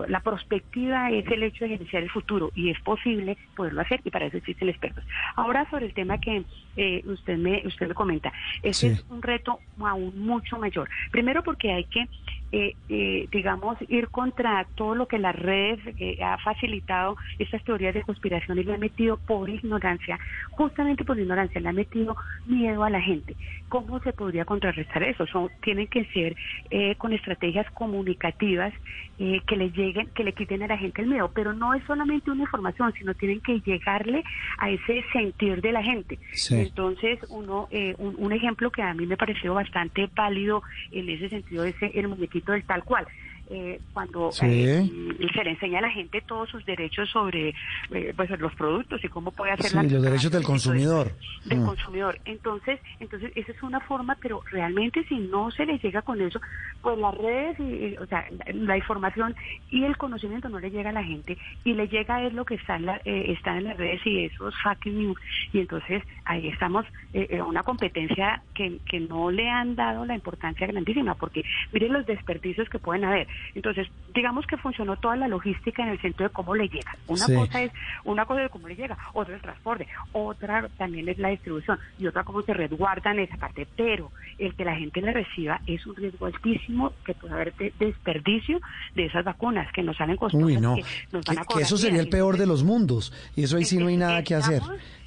La prospectiva es el hecho de gerenciar el futuro y es posible poderlo hacer y para eso existen expertos. Ahora sobre el tema que eh, usted me usted me comenta, ese es un reto aún mucho mayor. Primero porque hay que eh, eh, digamos, ir contra todo lo que la red eh, ha facilitado estas teorías de conspiración y le ha metido por ignorancia, justamente por ignorancia, le ha metido miedo a la gente. ¿Cómo se podría contrarrestar eso? Son, tienen que ser eh, con estrategias comunicativas que le lleguen, que le quiten a la gente el miedo, pero no es solamente una información, sino tienen que llegarle a ese sentir de la gente. Entonces, uno, un, un, ejemplo que a mí me pareció bastante válido en ese sentido es el muñequito del tal cual. Eh, cuando eh, se le enseña a la gente todos sus derechos sobre eh, pues los productos y cómo puede hacer sí, los derechos del consumidor. del mm. consumidor. Entonces entonces esa es una forma pero realmente si no se le llega con eso pues las redes y, o sea la, información y el conocimiento no le llega a la gente y le llega es lo que está en, la, está en las redes y esos fake news. Y entonces ahí estamos en una competencia que, que no le han dado la importancia grandísima porque miren los desperdicios que pueden haber entonces, digamos que funcionó toda la logística en el sentido de cómo le llega. Una cosa es una cosa de cómo le llega, otra es el transporte, otra también es la distribución y otra cómo se resguarda en esa parte. Pero el que la gente le reciba es un riesgo altísimo que puede haber desperdicio de esas vacunas que nos salen costosas. Uy, no. Que, eso sería el peor de los mundos y eso ahí sí no hay nada que hacer.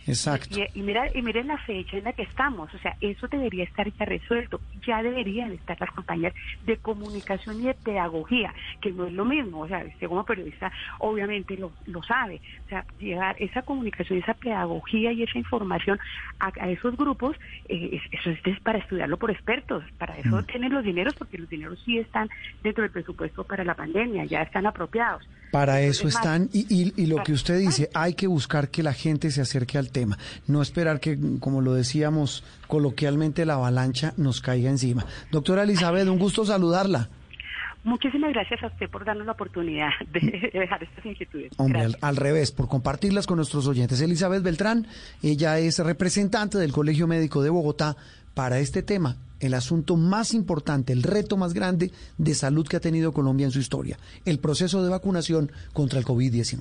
Exacto. Y, mira, y miren la fecha en la que estamos, o sea, eso debería estar ya resuelto, ya deberían estar las compañías de comunicación y de pedagogía, que no es lo mismo, o sea, usted como periodista obviamente lo, lo sabe, o sea, llegar esa comunicación, esa pedagogía y esa información a, esos grupos, eh, eso es para estudiarlo por expertos, para eso mm. tienen los dineros, porque los dineros sí están dentro del presupuesto para la pandemia, ya están apropiados. Para eso están, y, y, lo que usted dice, hay que buscar que la gente se acerque al tema, no esperar que, como lo decíamos coloquialmente, la avalancha nos caiga encima. Doctora Elizabeth, un gusto saludarla. Muchísimas gracias a usted por darnos la oportunidad de <laughs> dejar estas inquietudes. Hombre, al, revés, por compartirlas con nuestros oyentes. Elizabeth Beltrán, ella es representante del Colegio Médico de Bogotá para este tema, el asunto más importante, el reto más grande de salud que ha tenido Colombia en su historia, el proceso de vacunación contra el COVID-19.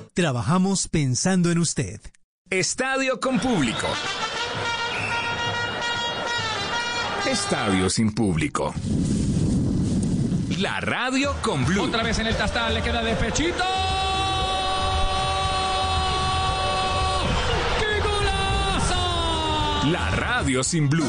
Trabajamos pensando en usted. Estadio con público. Estadio sin público. La radio con Blue. Otra vez en el tastal, le queda de pechito. ¡Qué golazo! La radio sin Blue.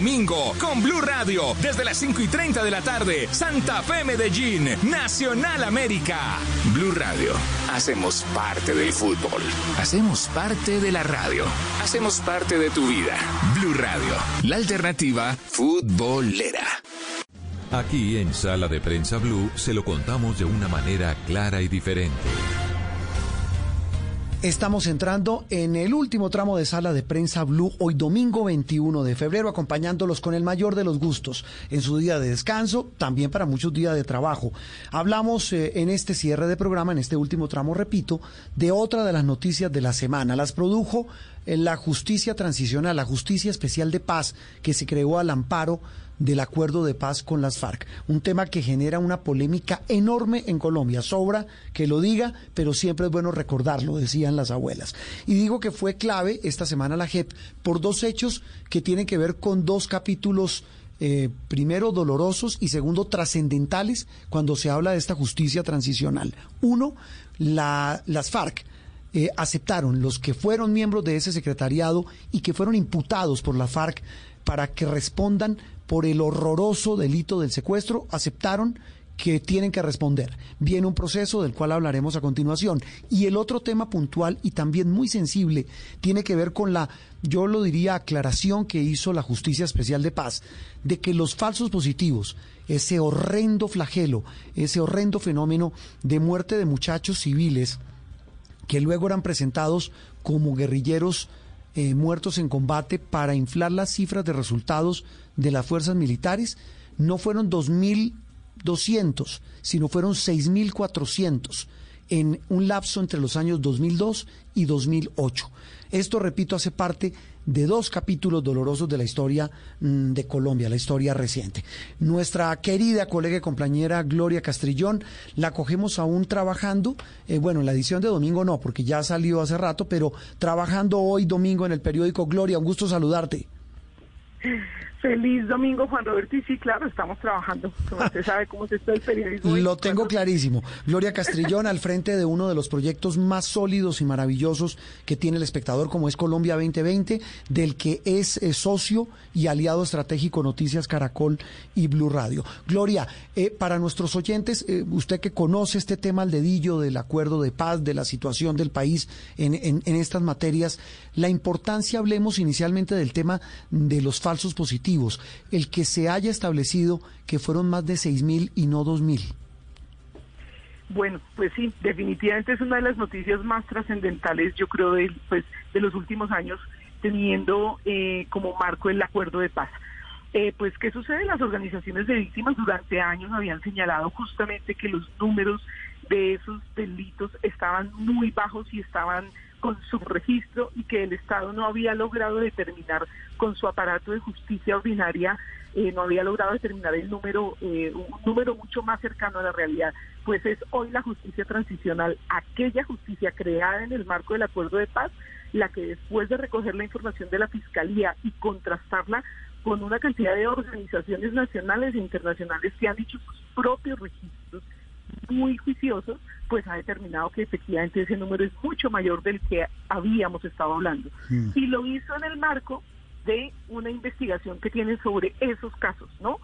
Domingo con Blue Radio desde las 5 y 30 de la tarde, Santa Fe Medellín, Nacional América. Blue Radio, hacemos parte del fútbol, hacemos parte de la radio, hacemos parte de tu vida. Blue Radio, la alternativa futbolera. Aquí en Sala de Prensa Blue se lo contamos de una manera clara y diferente. Estamos entrando en el último tramo de sala de prensa Blue hoy domingo 21 de febrero, acompañándolos con el mayor de los gustos en su día de descanso, también para muchos días de trabajo. Hablamos eh, en este cierre de programa, en este último tramo, repito, de otra de las noticias de la semana. Las produjo la justicia transicional, la justicia especial de paz que se creó al amparo del acuerdo de paz con las FARC. Un tema que genera una polémica enorme en Colombia. Sobra que lo diga, pero siempre es bueno recordarlo, decían las abuelas. Y digo que fue clave esta semana la JEP por dos hechos que tienen que ver con dos capítulos. Eh, primero dolorosos y segundo trascendentales cuando se habla de esta justicia transicional. Uno, la, las FARC eh, aceptaron los que fueron miembros de ese secretariado y que fueron imputados por la FARC para que respondan por el horroroso delito del secuestro, aceptaron que tienen que responder. Viene un proceso del cual hablaremos a continuación. Y el otro tema puntual y también muy sensible tiene que ver con la, yo lo diría, aclaración que hizo la Justicia Especial de Paz de que los falsos positivos, ese horrendo flagelo, ese horrendo fenómeno de muerte de muchachos civiles que luego eran presentados como guerrilleros eh, muertos en combate para inflar las cifras de resultados de las fuerzas militares, no fueron 2.200, sino fueron 6.400 en un lapso entre los años 2002 y 2008. Esto, repito, hace parte de dos capítulos dolorosos de la historia mm, de Colombia, la historia reciente. Nuestra querida colega y compañera Gloria Castrillón la cogemos aún trabajando, eh, bueno, en la edición de domingo no, porque ya salió hace rato, pero trabajando hoy domingo en el periódico Gloria. Un gusto saludarte. Feliz domingo, Juan Roberto. Y sí, claro, estamos trabajando. Como usted sabe cómo se está el periodismo. Lo tengo clarísimo. Gloria Castrillón al frente de uno de los proyectos más sólidos y maravillosos que tiene el espectador, como es Colombia 2020, del que es eh, socio y aliado estratégico Noticias Caracol y Blue Radio. Gloria, eh, para nuestros oyentes, eh, usted que conoce este tema al dedillo del acuerdo de paz, de la situación del país en, en, en estas materias, la importancia, hablemos inicialmente del tema de los falsos positivos el que se haya establecido que fueron más de 6.000 y no 2.000. Bueno, pues sí, definitivamente es una de las noticias más trascendentales, yo creo, de, pues, de los últimos años, teniendo eh, como marco el acuerdo de paz. Eh, pues, ¿qué sucede? Las organizaciones de víctimas durante años habían señalado justamente que los números de esos delitos estaban muy bajos y estaban con su registro y que el Estado no había logrado determinar con su aparato de justicia ordinaria, eh, no había logrado determinar el número, eh, un número mucho más cercano a la realidad. Pues es hoy la justicia transicional, aquella justicia creada en el marco del acuerdo de paz, la que después de recoger la información de la Fiscalía y contrastarla con una cantidad de organizaciones nacionales e internacionales que han hecho sus propios registros muy juiciosos, pues ha determinado que efectivamente ese número es mucho mayor del que habíamos estado hablando. Mm. Y lo hizo en el marco de una investigación que tiene sobre esos casos, ¿no?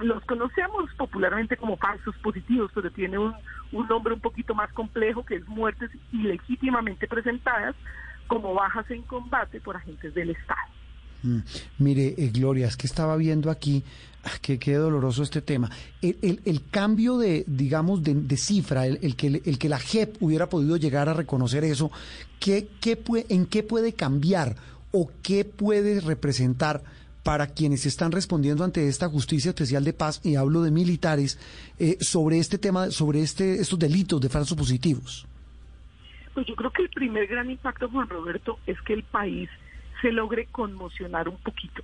los conocemos popularmente como falsos positivos, pero tiene un, un nombre un poquito más complejo que es muertes ilegítimamente presentadas como bajas en combate por agentes del Estado. Mm. Mire, eh, Gloria, es que estaba viendo aquí, ah, que qué doloroso este tema. El, el, cambio de, digamos, de, cifra, el, que, el que la JEP hubiera podido llegar a reconocer eso, ¿qué, qué ¿en qué puede cambiar o qué puede representar? para quienes están respondiendo ante esta justicia especial de paz, y hablo de militares, eh, sobre este tema, sobre este, estos delitos de falsos positivos? Pues yo creo que el primer gran impacto, Juan Roberto, es que el país se logre conmocionar un poquito,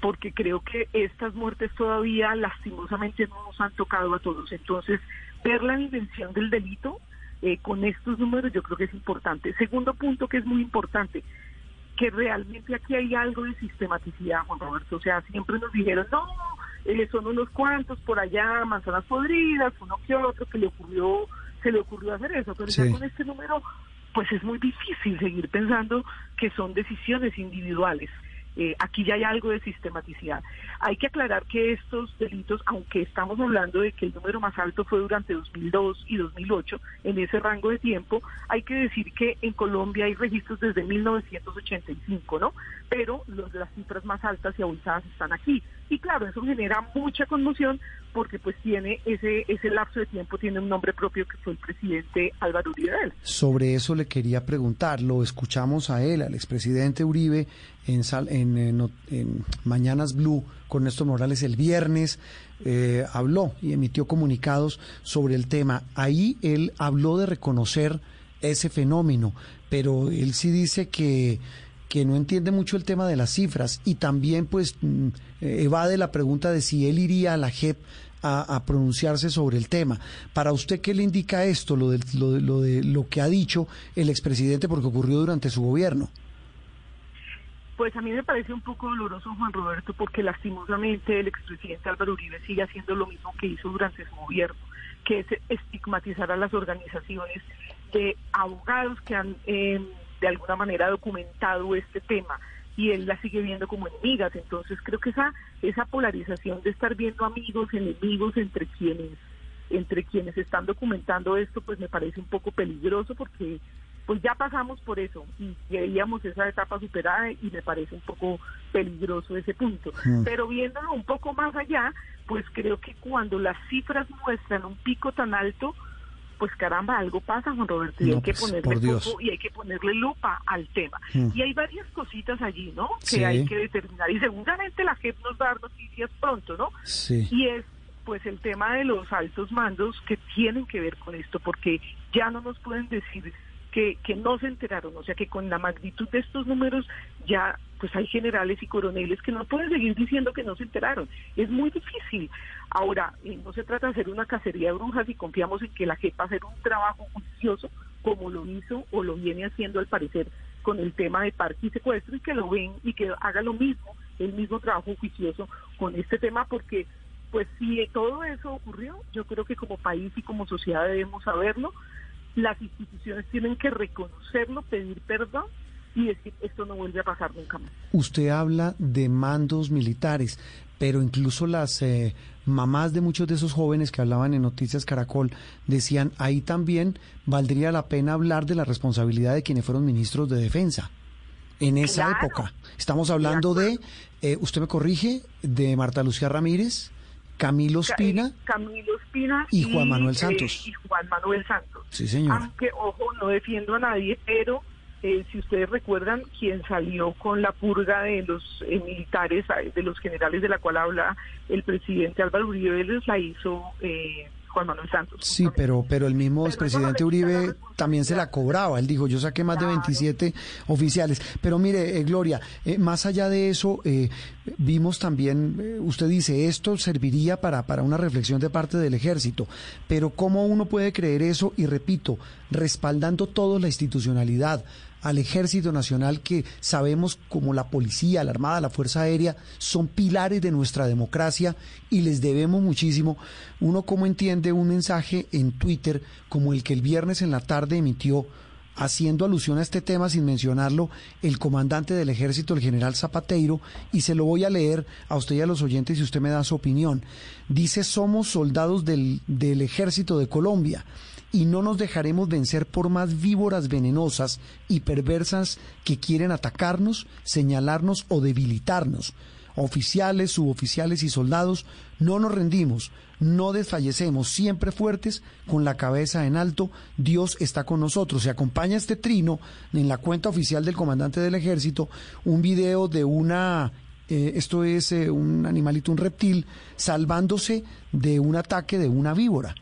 porque creo que estas muertes todavía lastimosamente no nos han tocado a todos. Entonces, ver la dimensión del delito eh, con estos números yo creo que es importante. Segundo punto que es muy importante, que realmente aquí hay algo de sistematicidad, Juan Roberto. O sea, siempre nos dijeron, no, eh, son unos cuantos por allá, manzanas podridas, uno que otro, que le ocurrió, se le ocurrió hacer eso, pero ya con este número, pues es muy difícil seguir pensando que son decisiones individuales. Eh, aquí ya hay algo de sistematicidad. Hay que aclarar que estos delitos, aunque estamos hablando de que el número más alto fue durante 2002 y 2008, en ese rango de tiempo, hay que decir que en Colombia hay registros desde 1985, ¿no? Pero los, las cifras más altas y abusadas están aquí. Y claro, eso genera mucha conmoción porque pues tiene ese ese lapso de tiempo tiene un nombre propio que fue el presidente Álvaro Uribe. Sobre eso le quería preguntar, lo escuchamos a él, al expresidente Uribe en, en, en, Mañanas Blue con Néstor Morales el viernes, eh, habló y emitió comunicados sobre el tema. Ahí él habló de reconocer ese fenómeno, pero él sí dice que que no entiende mucho el tema de las cifras y también pues mm, evade la pregunta de si él iría a la JEP a, pronunciarse sobre el tema. Para usted, ¿qué le indica esto, lo de, lo, de, lo que ha dicho el expresidente porque ocurrió durante su gobierno? Pues a mí me parece un poco doloroso, Juan Roberto, porque lastimosamente el expresidente Álvaro Uribe sigue haciendo lo mismo que hizo durante su gobierno, que es estigmatizar a las organizaciones de abogados que han eh, de alguna manera documentado este tema y él la sigue viendo como enemigas. Entonces creo que esa, esa polarización de estar viendo amigos, enemigos entre quienes, entre quienes están documentando esto, pues me parece un poco peligroso porque pues ya pasamos por eso y veíamos esa etapa superada y me parece un poco peligroso ese punto. Pero viéndolo un poco más allá, pues creo que cuando las cifras muestran un pico tan alto, pues caramba, algo pasa, Juan Roberto, y hay que pues, ponerle y hay que ponerle lupa al tema. Mm. Y hay varias cositas allí, ¿no? Que hay que determinar. Y seguramente la JEP nos va a dar noticias pronto, ¿no? Sí. Y es pues el tema de los altos mandos que tienen que ver con esto, porque ya no nos pueden decir que, que no se enteraron, o sea que con la magnitud de estos números ya pues hay generales y coroneles que no pueden seguir diciendo que no se enteraron. Es muy difícil. Ahora, eh, no se trata de hacer una cacería de brujas y confiamos en que la JEP va hacer un trabajo juicioso como lo hizo o lo viene haciendo al parecer con el tema de parque y secuestro y que lo ven y que haga lo mismo, el mismo trabajo juicioso con este tema porque pues si todo eso ocurrió, yo creo que como país y como sociedad debemos saberlo, las instituciones tienen que reconocerlo, pedir perdón y decir esto no vuelve a pasar nunca más. Usted habla de mandos militares, pero incluso las eh, mamás de muchos de esos jóvenes que hablaban en Noticias Caracol decían ahí también valdría la pena hablar de la responsabilidad de quienes fueron ministros de defensa en esa época. Estamos hablando de, eh, usted me corrige, de Marta Lucía Ramírez, Camilo Espina, Camilo Espina y, Juan Manuel eh, Santos. y Juan Manuel Santos. Sí, señor. Aunque, ojo, no defiendo a nadie, pero eh, si ustedes recuerdan, quien salió con la purga de los eh, militares, de los generales de la cual habla el presidente Álvaro Uribe, les la hizo eh, Juan Manuel Santos. Sí, pero, pero el mismo expresidente Uribe también se la cobraba. Él dijo, yo saqué más de 27 oficiales. Pero mire, eh, Gloria, eh, más allá de eso, eh, vimos también, usted dice, esto serviría para, para una reflexión de parte del ejército. Pero ¿cómo uno puede creer eso? Y repito, respaldando toda la institucionalidad, al Ejército Nacional que sabemos como la policía, la Armada, la Fuerza Aérea son pilares de nuestra democracia y les debemos muchísimo. Uno cómo entiende un mensaje en Twitter como el que el viernes en la tarde emitió haciendo alusión a este tema sin mencionarlo, el comandante del ejército, el general Zapateiro, y se lo voy a leer a usted y a los oyentes si usted me da su opinión. Dice, somos soldados del, del ejército de Colombia y no nos dejaremos vencer por más víboras venenosas y perversas que quieren atacarnos, señalarnos o debilitarnos. Oficiales, suboficiales y soldados, no nos rendimos, no desfallecemos, siempre fuertes, con la cabeza en alto, Dios está con nosotros. Se acompaña este trino en la cuenta oficial del comandante del ejército, un video de una eh, esto es eh, un animalito, un reptil, salvándose de un ataque de una víbora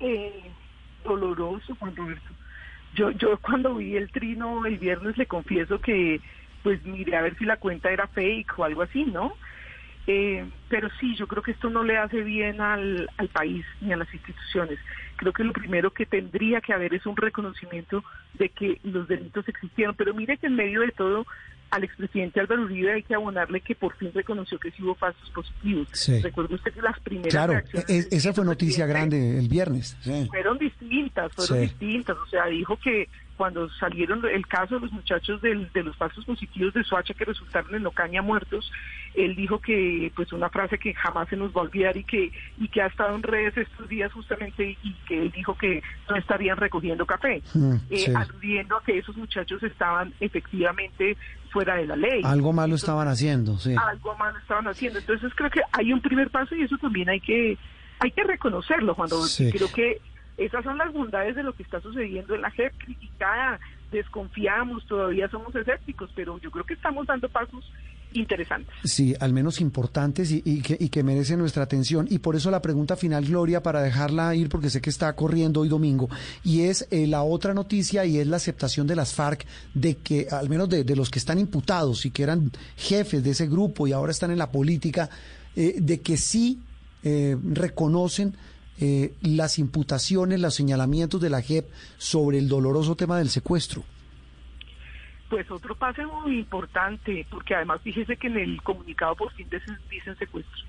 eh, doloroso, Juan Roberto. Yo, yo cuando vi el trino el viernes le confieso que, pues miré a ver si la cuenta era fake o algo así, ¿no? Eh, pero sí, yo creo que esto no le hace bien al, al país ni a las instituciones. Creo que lo primero que tendría que haber es un reconocimiento de que los delitos existieron. Pero mire que en medio de todo, al expresidente Álvaro Uribe hay que abonarle que por fin reconoció que sí hubo falsos positivos. Sí. Recuerde usted que las primeras Claro, reacciones e- esa fue noticia grande el viernes. sí. fueron distintas, fueron Sí. distintas. O sea, dijo que cuando salieron el caso de los muchachos del- de los falsos positivos de Soacha que resultaron en Ocaña muertos, él dijo que, pues una frase que jamás se nos va a olvidar y que, y que ha estado en redes estos días justamente y que él dijo que no estarían recogiendo café, Mm, eh, sí. aludiendo a que esos muchachos estaban efectivamente fuera de la ley. Algo malo estaban haciendo, sí. Algo malo estaban haciendo. Entonces creo que hay un primer paso y eso también hay que, hay que reconocerlo, Rodolfo. Sí. Creo que esas son las bondades de lo que está sucediendo en la JEP, criticada, desconfiamos, todavía somos escépticos, pero yo creo que estamos dando pasos interesantes. Sí, al menos importantes y, que merecen nuestra atención. Y por eso la pregunta final, Gloria, para dejarla ir, porque sé que está corriendo hoy domingo, y es eh, la otra noticia y es la aceptación de las FARC de que, al menos de, de los que están imputados y que eran jefes de ese grupo y ahora están en la política, eh, de que sí eh, reconocen eh, las imputaciones, los señalamientos de la JEP sobre el doloroso tema del secuestro. Pues otro paso muy importante, porque además fíjese que en el comunicado por fin dicen, secuestro.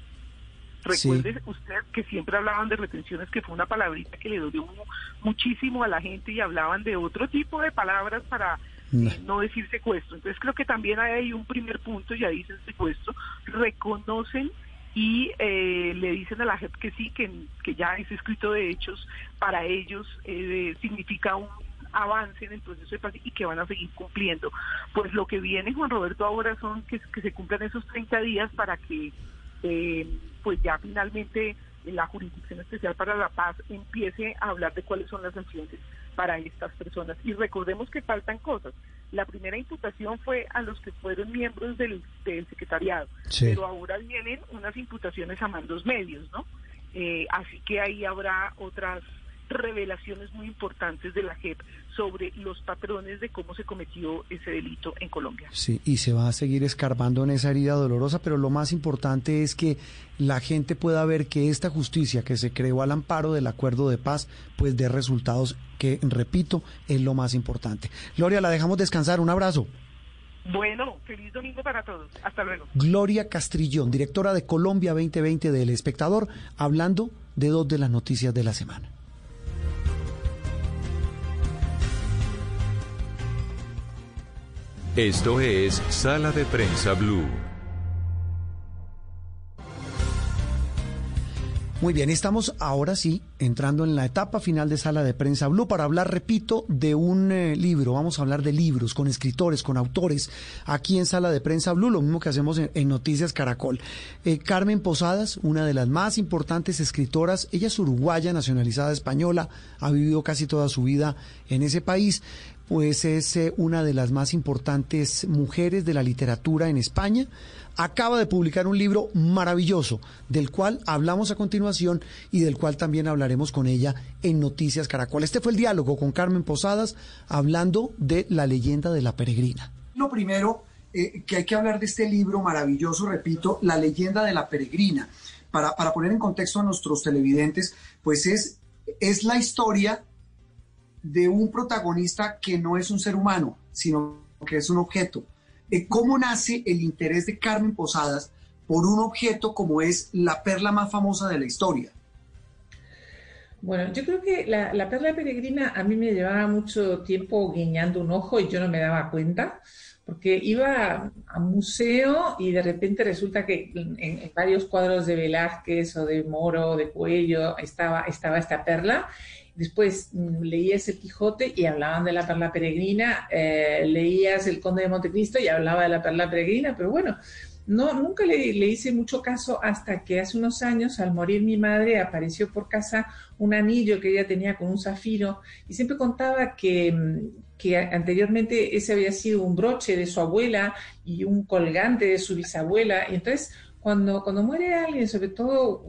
Sí. Recuerde usted que siempre hablaban de retenciones, que fue una palabrita que le dolió mu- muchísimo a la gente y hablaban de otro tipo de palabras para No. eh, no decir secuestro. Entonces creo que también hay ahí un primer punto, ya dicen secuestro, reconocen y eh, le dicen a la JEP que sí, que, que ya ese escrito de hechos para ellos eh, significa un avance en el proceso de paz y que van a seguir cumpliendo. Pues lo que viene, Juan Roberto, ahora son que, se cumplan esos 30 días para que eh, pues ya finalmente la Jurisdicción Especial para la Paz empiece a hablar de cuáles son las sanciones para estas personas. Y recordemos que faltan cosas. La primera imputación fue a los que fueron miembros del, del secretariado, Sí. pero ahora vienen unas imputaciones a mandos medios, ¿no? Eh, así que ahí habrá otras revelaciones muy importantes de la JEP sobre los patrones de cómo se cometió ese delito en Colombia. Sí, y se va a seguir escarbando en esa herida dolorosa, pero lo más importante es que la gente pueda ver que esta justicia que se creó al amparo del acuerdo de paz, pues dé resultados que, repito, es lo más importante. Gloria, la dejamos descansar. Un abrazo. Bueno, feliz domingo para todos. Hasta luego. Gloria Castrillón, directora de Colombia 2020 del Espectador, hablando de dos de las noticias de la semana. Esto es Sala de Prensa Blue. Muy bien, estamos ahora sí entrando en la etapa final de Sala de Prensa Blue para hablar, repito, de un eh, libro. Vamos a hablar de libros con escritores, con autores, aquí en Sala de Prensa Blue, lo mismo que hacemos en, Noticias Caracol. Eh, Carmen Posadas, una de las más importantes escritoras, ella es uruguaya, nacionalizada española, ha vivido casi toda su vida en ese país pues es eh, una de las más importantes mujeres de la literatura en España. Acaba de publicar un libro maravilloso, del cual hablamos a continuación y del cual también hablaremos con ella en Noticias Caracol. Este fue el diálogo con Carmen Posadas, hablando de la leyenda de la peregrina. Lo primero eh, que hay que hablar de este libro maravilloso, repito, La leyenda de la peregrina. Para, para poner en contexto a nuestros televidentes, pues es, es la historia de un protagonista que no es un ser humano, sino que es un objeto. Eh, ¿Cómo nace el interés de Carmen Posadas por un objeto como es la perla más famosa de la historia? Bueno, yo creo que la, la perla peregrina a mí me llevaba mucho tiempo guiñando un ojo y yo no me daba cuenta, porque iba a museo y de repente resulta que en, en varios cuadros de Velázquez o de Moro, de Cuello, estaba, estaba esta perla. Después mm, leías el Quijote y hablaban de la perla peregrina, eh, leías el Conde de Montecristo y hablaba de la perla peregrina, pero bueno, no, nunca le, le, hice mucho caso hasta que hace unos años, al morir mi madre, apareció por casa un anillo que ella tenía con un zafiro y siempre contaba que, que anteriormente ese había sido un broche de su abuela y un colgante de su bisabuela. Y entonces, cuando, cuando muere alguien, sobre todo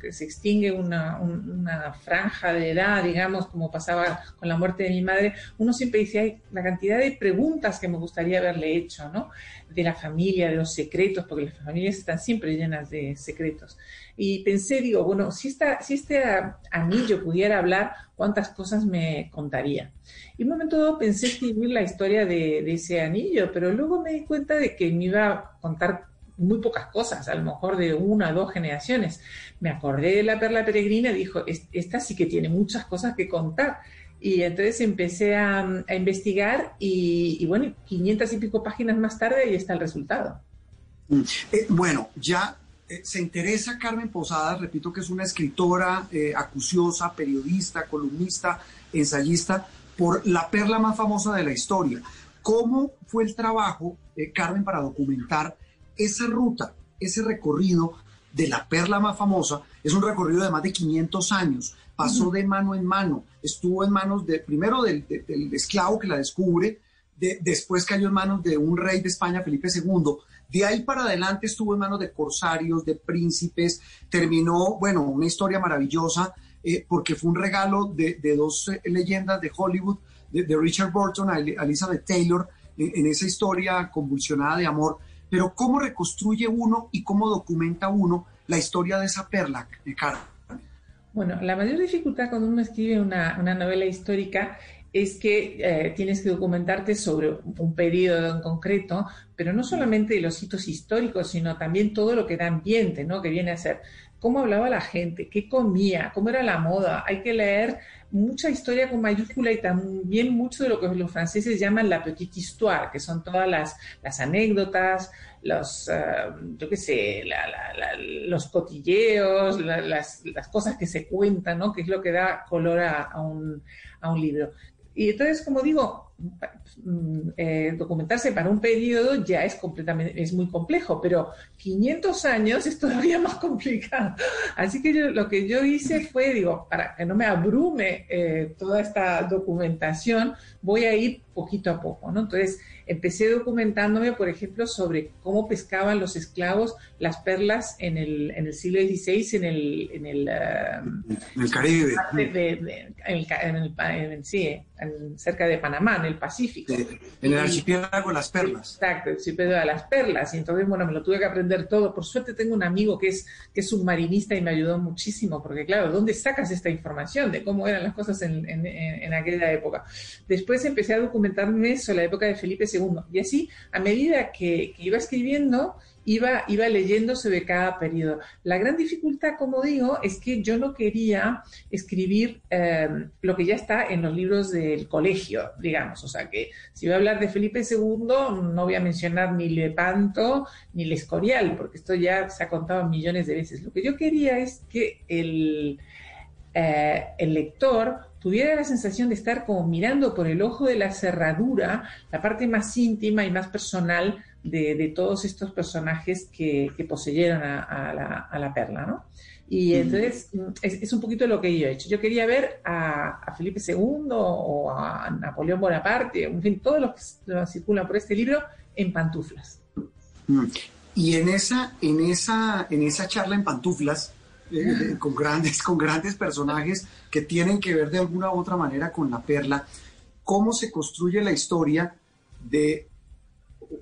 que se extingue una, una, franja de edad, digamos, como pasaba con la muerte de mi madre, uno siempre dice, hay la cantidad de preguntas que me gustaría haberle hecho, ¿no? De la familia, de los secretos, porque las familias están siempre llenas de secretos. Y pensé, digo, bueno, si, esta, si este anillo pudiera hablar, ¿cuántas cosas me contaría? Y un momento dado pensé escribir la historia de, de ese anillo, pero luego me di cuenta de que me iba a contar muy pocas cosas, a lo mejor de una o dos generaciones. Me acordé de la perla peregrina dijo, esta sí que tiene muchas cosas que contar. Y entonces empecé a, investigar y, bueno, 500 y pico páginas más tarde ahí está el resultado. Mm. Eh, bueno, ya eh, se interesa Carmen Posada, repito que es una escritora eh, acuciosa, periodista, columnista, ensayista, por la perla más famosa de la historia. ¿Cómo fue el trabajo, Carmen, para documentar esa ruta, ese recorrido de la perla más famosa, es un recorrido de más de 500 años. Pasó de mano en mano, estuvo en manos de, primero del, esclavo que la descubre, después cayó en manos de un rey de España, Felipe II. De ahí para adelante estuvo en manos de corsarios, de príncipes, terminó, bueno, una historia maravillosa, eh, porque fue un regalo de, dos eh, leyendas de Hollywood, de, Richard Burton a Elizabeth Taylor, en esa historia convulsionada de amor pero ¿cómo reconstruye uno y cómo documenta uno la historia de esa perla, de Carmen? Bueno, la mayor dificultad cuando uno escribe una, novela histórica es que eh, tienes que documentarte sobre un periodo en concreto, pero no solamente los hitos históricos, sino también todo lo que da ambiente, ¿no? Que viene a ser cómo hablaba la gente, qué comía, cómo era la moda. Hay que leer mucha historia con mayúscula y también mucho de lo que los franceses llaman la petite histoire, que son todas las, anécdotas, los, eh, yo qué sé, los cotilleos, las, cosas que se cuentan, ¿no? Que es lo que da color a un libro. Y entonces, como digo, Mm, eh, documentarse para un periodo ya es completamente, es muy complejo, pero 500 años es todavía más complicado. Así que yo, lo que yo hice fue, digo, para que no me abrume eh, toda esta documentación, voy a ir poquito a poco, ¿no? Entonces, empecé documentándome, por ejemplo, sobre cómo pescaban los esclavos las perlas en el, en el siglo XVI en el... En el, el Caribe. en sí, cerca de Panamá, en el Pacífico. en el archipiélago de las perlas. Exacto, el archipiélago de las perlas. Y entonces, bueno, me lo tuve que aprender todo. Por suerte tengo un amigo que es, que es submarinista y me ayudó muchísimo, porque claro, ¿dónde sacas esta información de cómo eran las cosas en, en, en aquella época? Después empecé a documentarme sobre la época de Felipe II. Y así, a medida que, iba escribiendo, iba, iba leyendo sobre cada periodo. La gran dificultad, como digo, es que yo no quería escribir em, lo que ya está en los libros del colegio, digamos. O sea que si voy a hablar de Felipe II, no voy a mencionar ni Lepanto ni el Escorial, porque esto ya se ha contado millones de veces. Lo que yo quería es que el, eh, el lector tuviera la sensación de estar como mirando por el ojo de la cerradura la parte más íntima y más personal de, todos estos personajes que, poseyeron a, la, perla, ¿no? Y entonces mm, es, un poquito lo que yo he hecho. Yo quería ver a, Felipe II o a Napoleón Bonaparte, en fin, todos los que circulan por este libro en pantuflas. Mm. Y en esa, en esa, en esa charla en pantuflas, eh, con, grandes, con grandes personajes que tienen que ver de alguna u otra manera con la perla, cómo se construye la historia de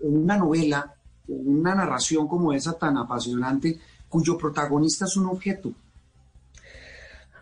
una novela, una narración como esa tan apasionante, cuyo protagonista es un objeto.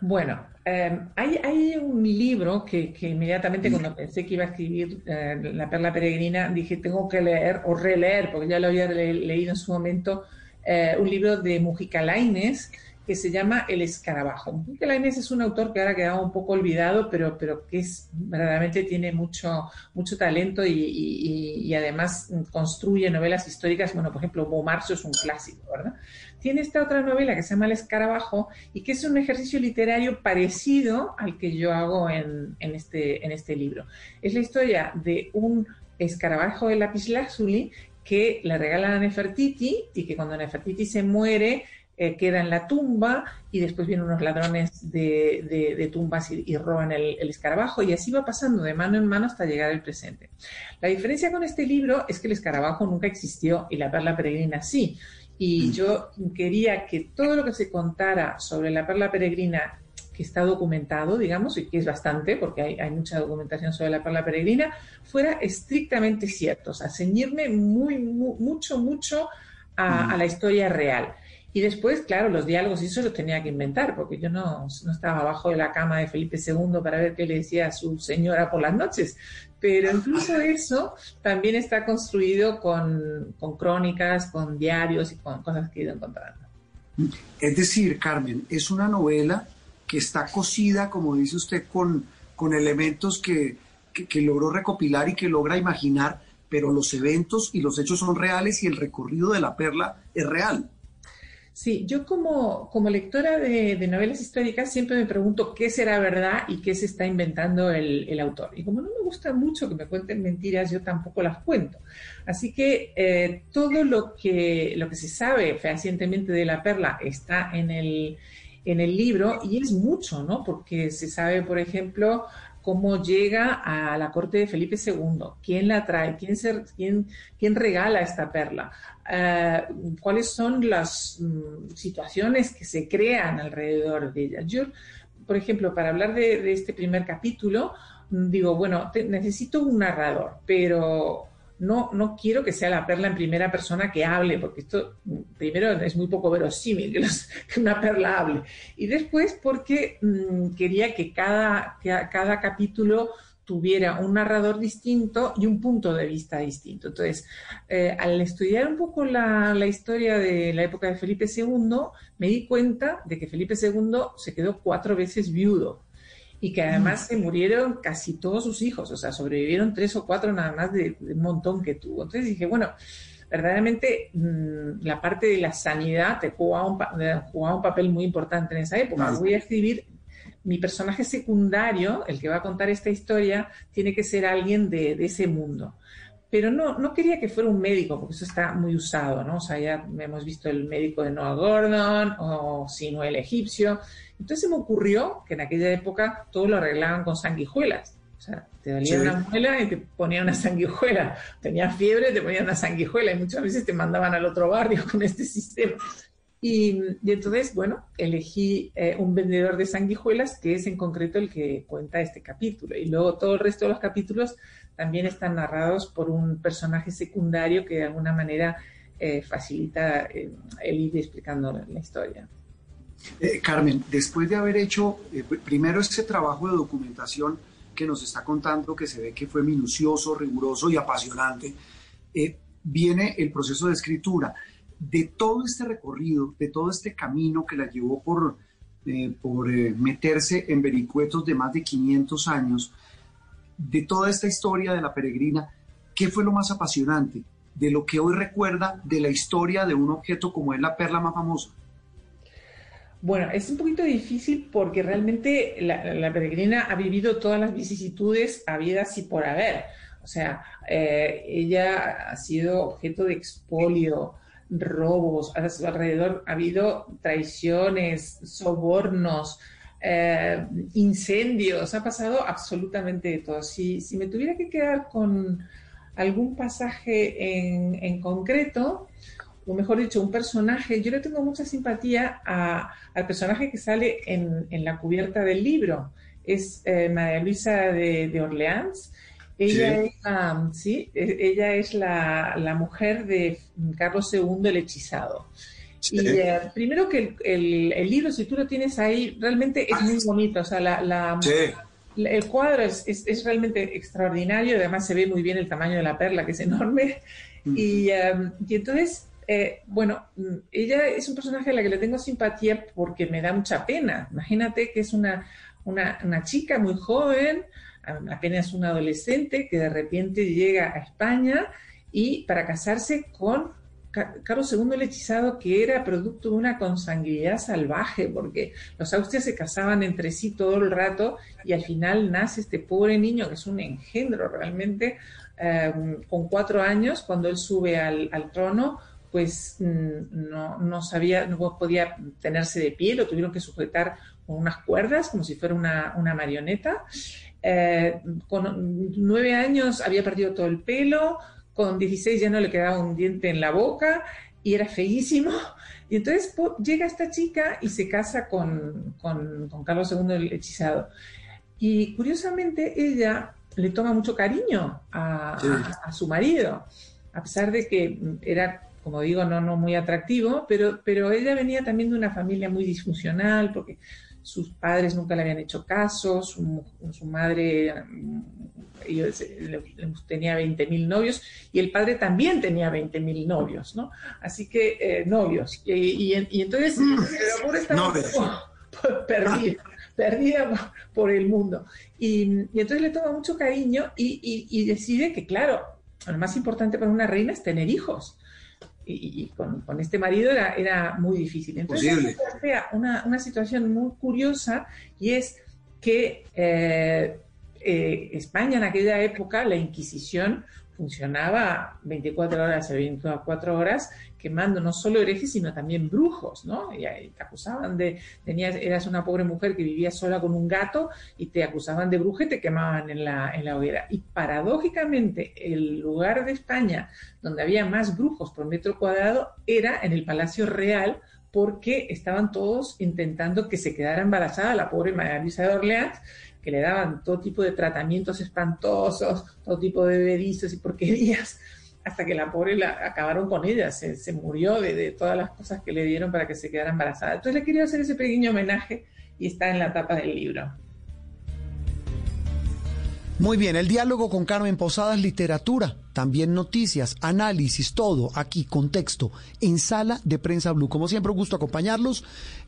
Bueno, em, hay, un libro que, inmediatamente cuando pensé que iba a escribir eh, La Perla Peregrina, dije, tengo que leer o releer, porque ya lo había leído en su momento, eh, un libro de Mujica Lainez, que se llama El Escarabajo. Lainez es un autor que ahora ha quedado un poco olvidado, pero, pero que es, verdaderamente tiene mucho, mucho talento y, además construye novelas históricas. Bueno, por ejemplo, Beaumarchais es un clásico, ¿verdad? Tiene esta otra novela que se llama El Escarabajo y que es un ejercicio literario parecido al que yo hago en, este, en este libro. Es la historia de un escarabajo de lapislázuli que le regalan a Nefertiti y que cuando Nefertiti se muere eh, queda en la tumba y después vienen unos ladrones de, tumbas y, roban el, escarabajo y así va pasando de mano en mano hasta llegar al presente. La diferencia con este libro es que el escarabajo nunca existió y la perla peregrina sí. Y yo quería que todo lo que se contara sobre la perla peregrina que está documentado, digamos, y que es bastante, porque hay, mucha documentación sobre la perla peregrina, fuera estrictamente cierto, o sea, ceñirme muy, mucho, mucho a, la historia real. Y después, claro, los diálogos, y eso lo tenía que inventar, porque yo no, no, estaba abajo de la cama de Felipe II para ver qué le decía a su señora por las noches. Pero incluso eso también está construido con, con crónicas, con diarios y con cosas que he ido encontrando. Es decir, Carmen, es una novela que está cosida, como dice usted, con, con elementos que, que, logró recopilar y que logra imaginar, pero los eventos y los hechos son reales y el recorrido de la perla es real. Sí, yo como, como lectora de, novelas históricas siempre me pregunto qué será verdad y qué se está inventando el, el, autor. Y como no me gusta mucho que me cuenten mentiras, yo tampoco las cuento. Así que eh, todo lo que, lo que se sabe fehacientemente de la perla está en el, en el libro y es mucho, ¿no? Porque se sabe, por ejemplo, cómo llega a la corte de Felipe II, quién la trae, quién, quién, quién regala esta perla, eh, cuáles son las mm, situaciones que se crean alrededor de ella. Yo, por ejemplo, para hablar de, este primer capítulo, mm, digo, bueno, necesito un narrador, pero no, no quiero que sea la perla en primera persona que hable, porque esto primero es muy poco verosímil <laughs> que, una perla hable. Y después porque mm, quería que cada, cada capítulo tuviera un narrador distinto y un punto de vista distinto. Entonces, eh, al estudiar un poco la, la, historia de la época de Felipe II, me di cuenta de que Felipe II se quedó cuatro veces viudo y que además se murieron casi todos sus hijos, o sea, sobrevivieron tres o cuatro nada más de, un montón que tuvo. Entonces dije, bueno, verdaderamente mm, la parte de la sanidad te jugaba un, jugaba un papel muy importante en esa época. Voy a escribir mi personaje secundario, el que va a contar esta historia, tiene que ser alguien de, de ese mundo pero no, no quería que fuera un médico, porque eso está muy usado, ¿no? O sea, ya hemos visto el médico de Noah Gordon, o sino el egipcio. Entonces se me ocurrió que en aquella época todo lo arreglaban con sanguijuelas. O sea, te dolía una muela y te ponían una sanguijuela. Tenías fiebre, te ponían una sanguijuela. Y muchas veces te mandaban al otro barrio <laughs> con este sistema. Y, entonces, bueno, elegí eh, un vendedor de sanguijuelas, que es en concreto el que cuenta este capítulo. Y luego todo el resto de los capítulos también están narrados por un personaje secundario que de alguna manera eh, facilita eh, el ir explicando la historia. Eh, Carmen, después de haber hecho primero ese trabajo de documentación que nos está contando, que se ve que fue minucioso, riguroso y apasionante, viene el proceso de escritura. De todo este recorrido, de todo este camino que la llevó por, por meterse en vericuetos de más de 500 años, de toda esta historia de la peregrina, ¿qué fue lo más apasionante de lo que hoy recuerda de la historia de un objeto como es la perla más famosa? Bueno, es un poquito difícil porque realmente la, peregrina ha vivido todas las vicisitudes habidas y por haber. O sea, eh, ella ha sido objeto de expolio, robos, a su alrededor ha habido traiciones, sobornos, eh, incendios, ha pasado absolutamente de todo. Si, si me tuviera que quedar con algún pasaje en, concreto, o mejor dicho, un personaje, yo le tengo mucha simpatía al personaje que sale en, la cubierta del libro. Es eh, María Luisa de, Orleans. Ella es, la, ¿sí? E, ella es la, la, mujer de Carlos II el hechizado. Y eh, primero que el, el, libro, si tú lo tienes ahí, realmente es muy bonito. O sea, la, el cuadro es, es, realmente extraordinario. Además, se ve muy bien el tamaño de la perla, que es enorme. Mm. Y, em, y, entonces, eh, bueno, ella es un personaje a la que le tengo simpatía porque me da mucha pena. Imagínate que es una, una, una chica muy joven, apenas una adolescente, que de repente llega a España y para casarse con Carlos II el hechizado que era producto de una consanguinidad salvaje, porque los austrias se casaban entre sí todo el rato y al final nace este pobre niño que es un engendro realmente, con cuatro años, cuando él sube al, trono, pues mm, no, sabía, no podía tenerse de pie, lo tuvieron que sujetar con unas cuerdas, como si fuera una, marioneta. Eh, con nueve años había perdido todo el pelo, con 16 ya no le quedaba un diente en la boca y era feísimo. Y entonces llega esta chica y se casa con, con, Carlos II el hechizado. Y curiosamente ella le toma mucho cariño a, su marido, a pesar de que era, como digo, no, no muy atractivo, pero, pero ella venía también de una familia muy disfuncional, porque sus padres nunca le habían hecho caso, su, su madre tenía 20.000 novios y el padre también tenía 20.000 novios, ¿no? Así que eh, novios. Y, entonces mm. el amor estaba perdida, <laughs> perdida por el mundo. Y, entonces le toma mucho cariño y, decide que, claro, lo más importante para una reina es tener hijos. Y, con, este marido era, era muy difícil. Entonces una, una situación muy curiosa y es que eh, eh, España en aquella época, la Inquisición funcionaba 24 horas, 24 horas, quemando no solo herejes, sino también brujos, ¿no? Y, te acusaban de, tenías, eras una pobre mujer que vivía sola con un gato y te acusaban de bruja y te quemaban en la, en la hoguera. Y paradójicamente, el lugar de España donde había más brujos por metro cuadrado era en el Palacio Real, porque estaban todos intentando que se quedara embarazada la pobre María Luisa de Orleans que le daban todo tipo de tratamientos espantosos, todo tipo de bebedizos y porquerías, hasta que la pobre la acabaron con ella, se, murió de, de, todas las cosas que le dieron para que se quedara embarazada. Entonces le quería hacer ese pequeño homenaje y está en la tapa del libro. Muy bien, el diálogo con Carmen Posadas, literatura, también noticias, análisis, todo aquí, contexto, en sala de prensa Blue. Como siempre, un gusto acompañarlos.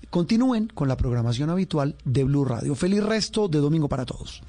Continúen con la programación habitual de Blue Radio. Feliz resto de domingo para todos.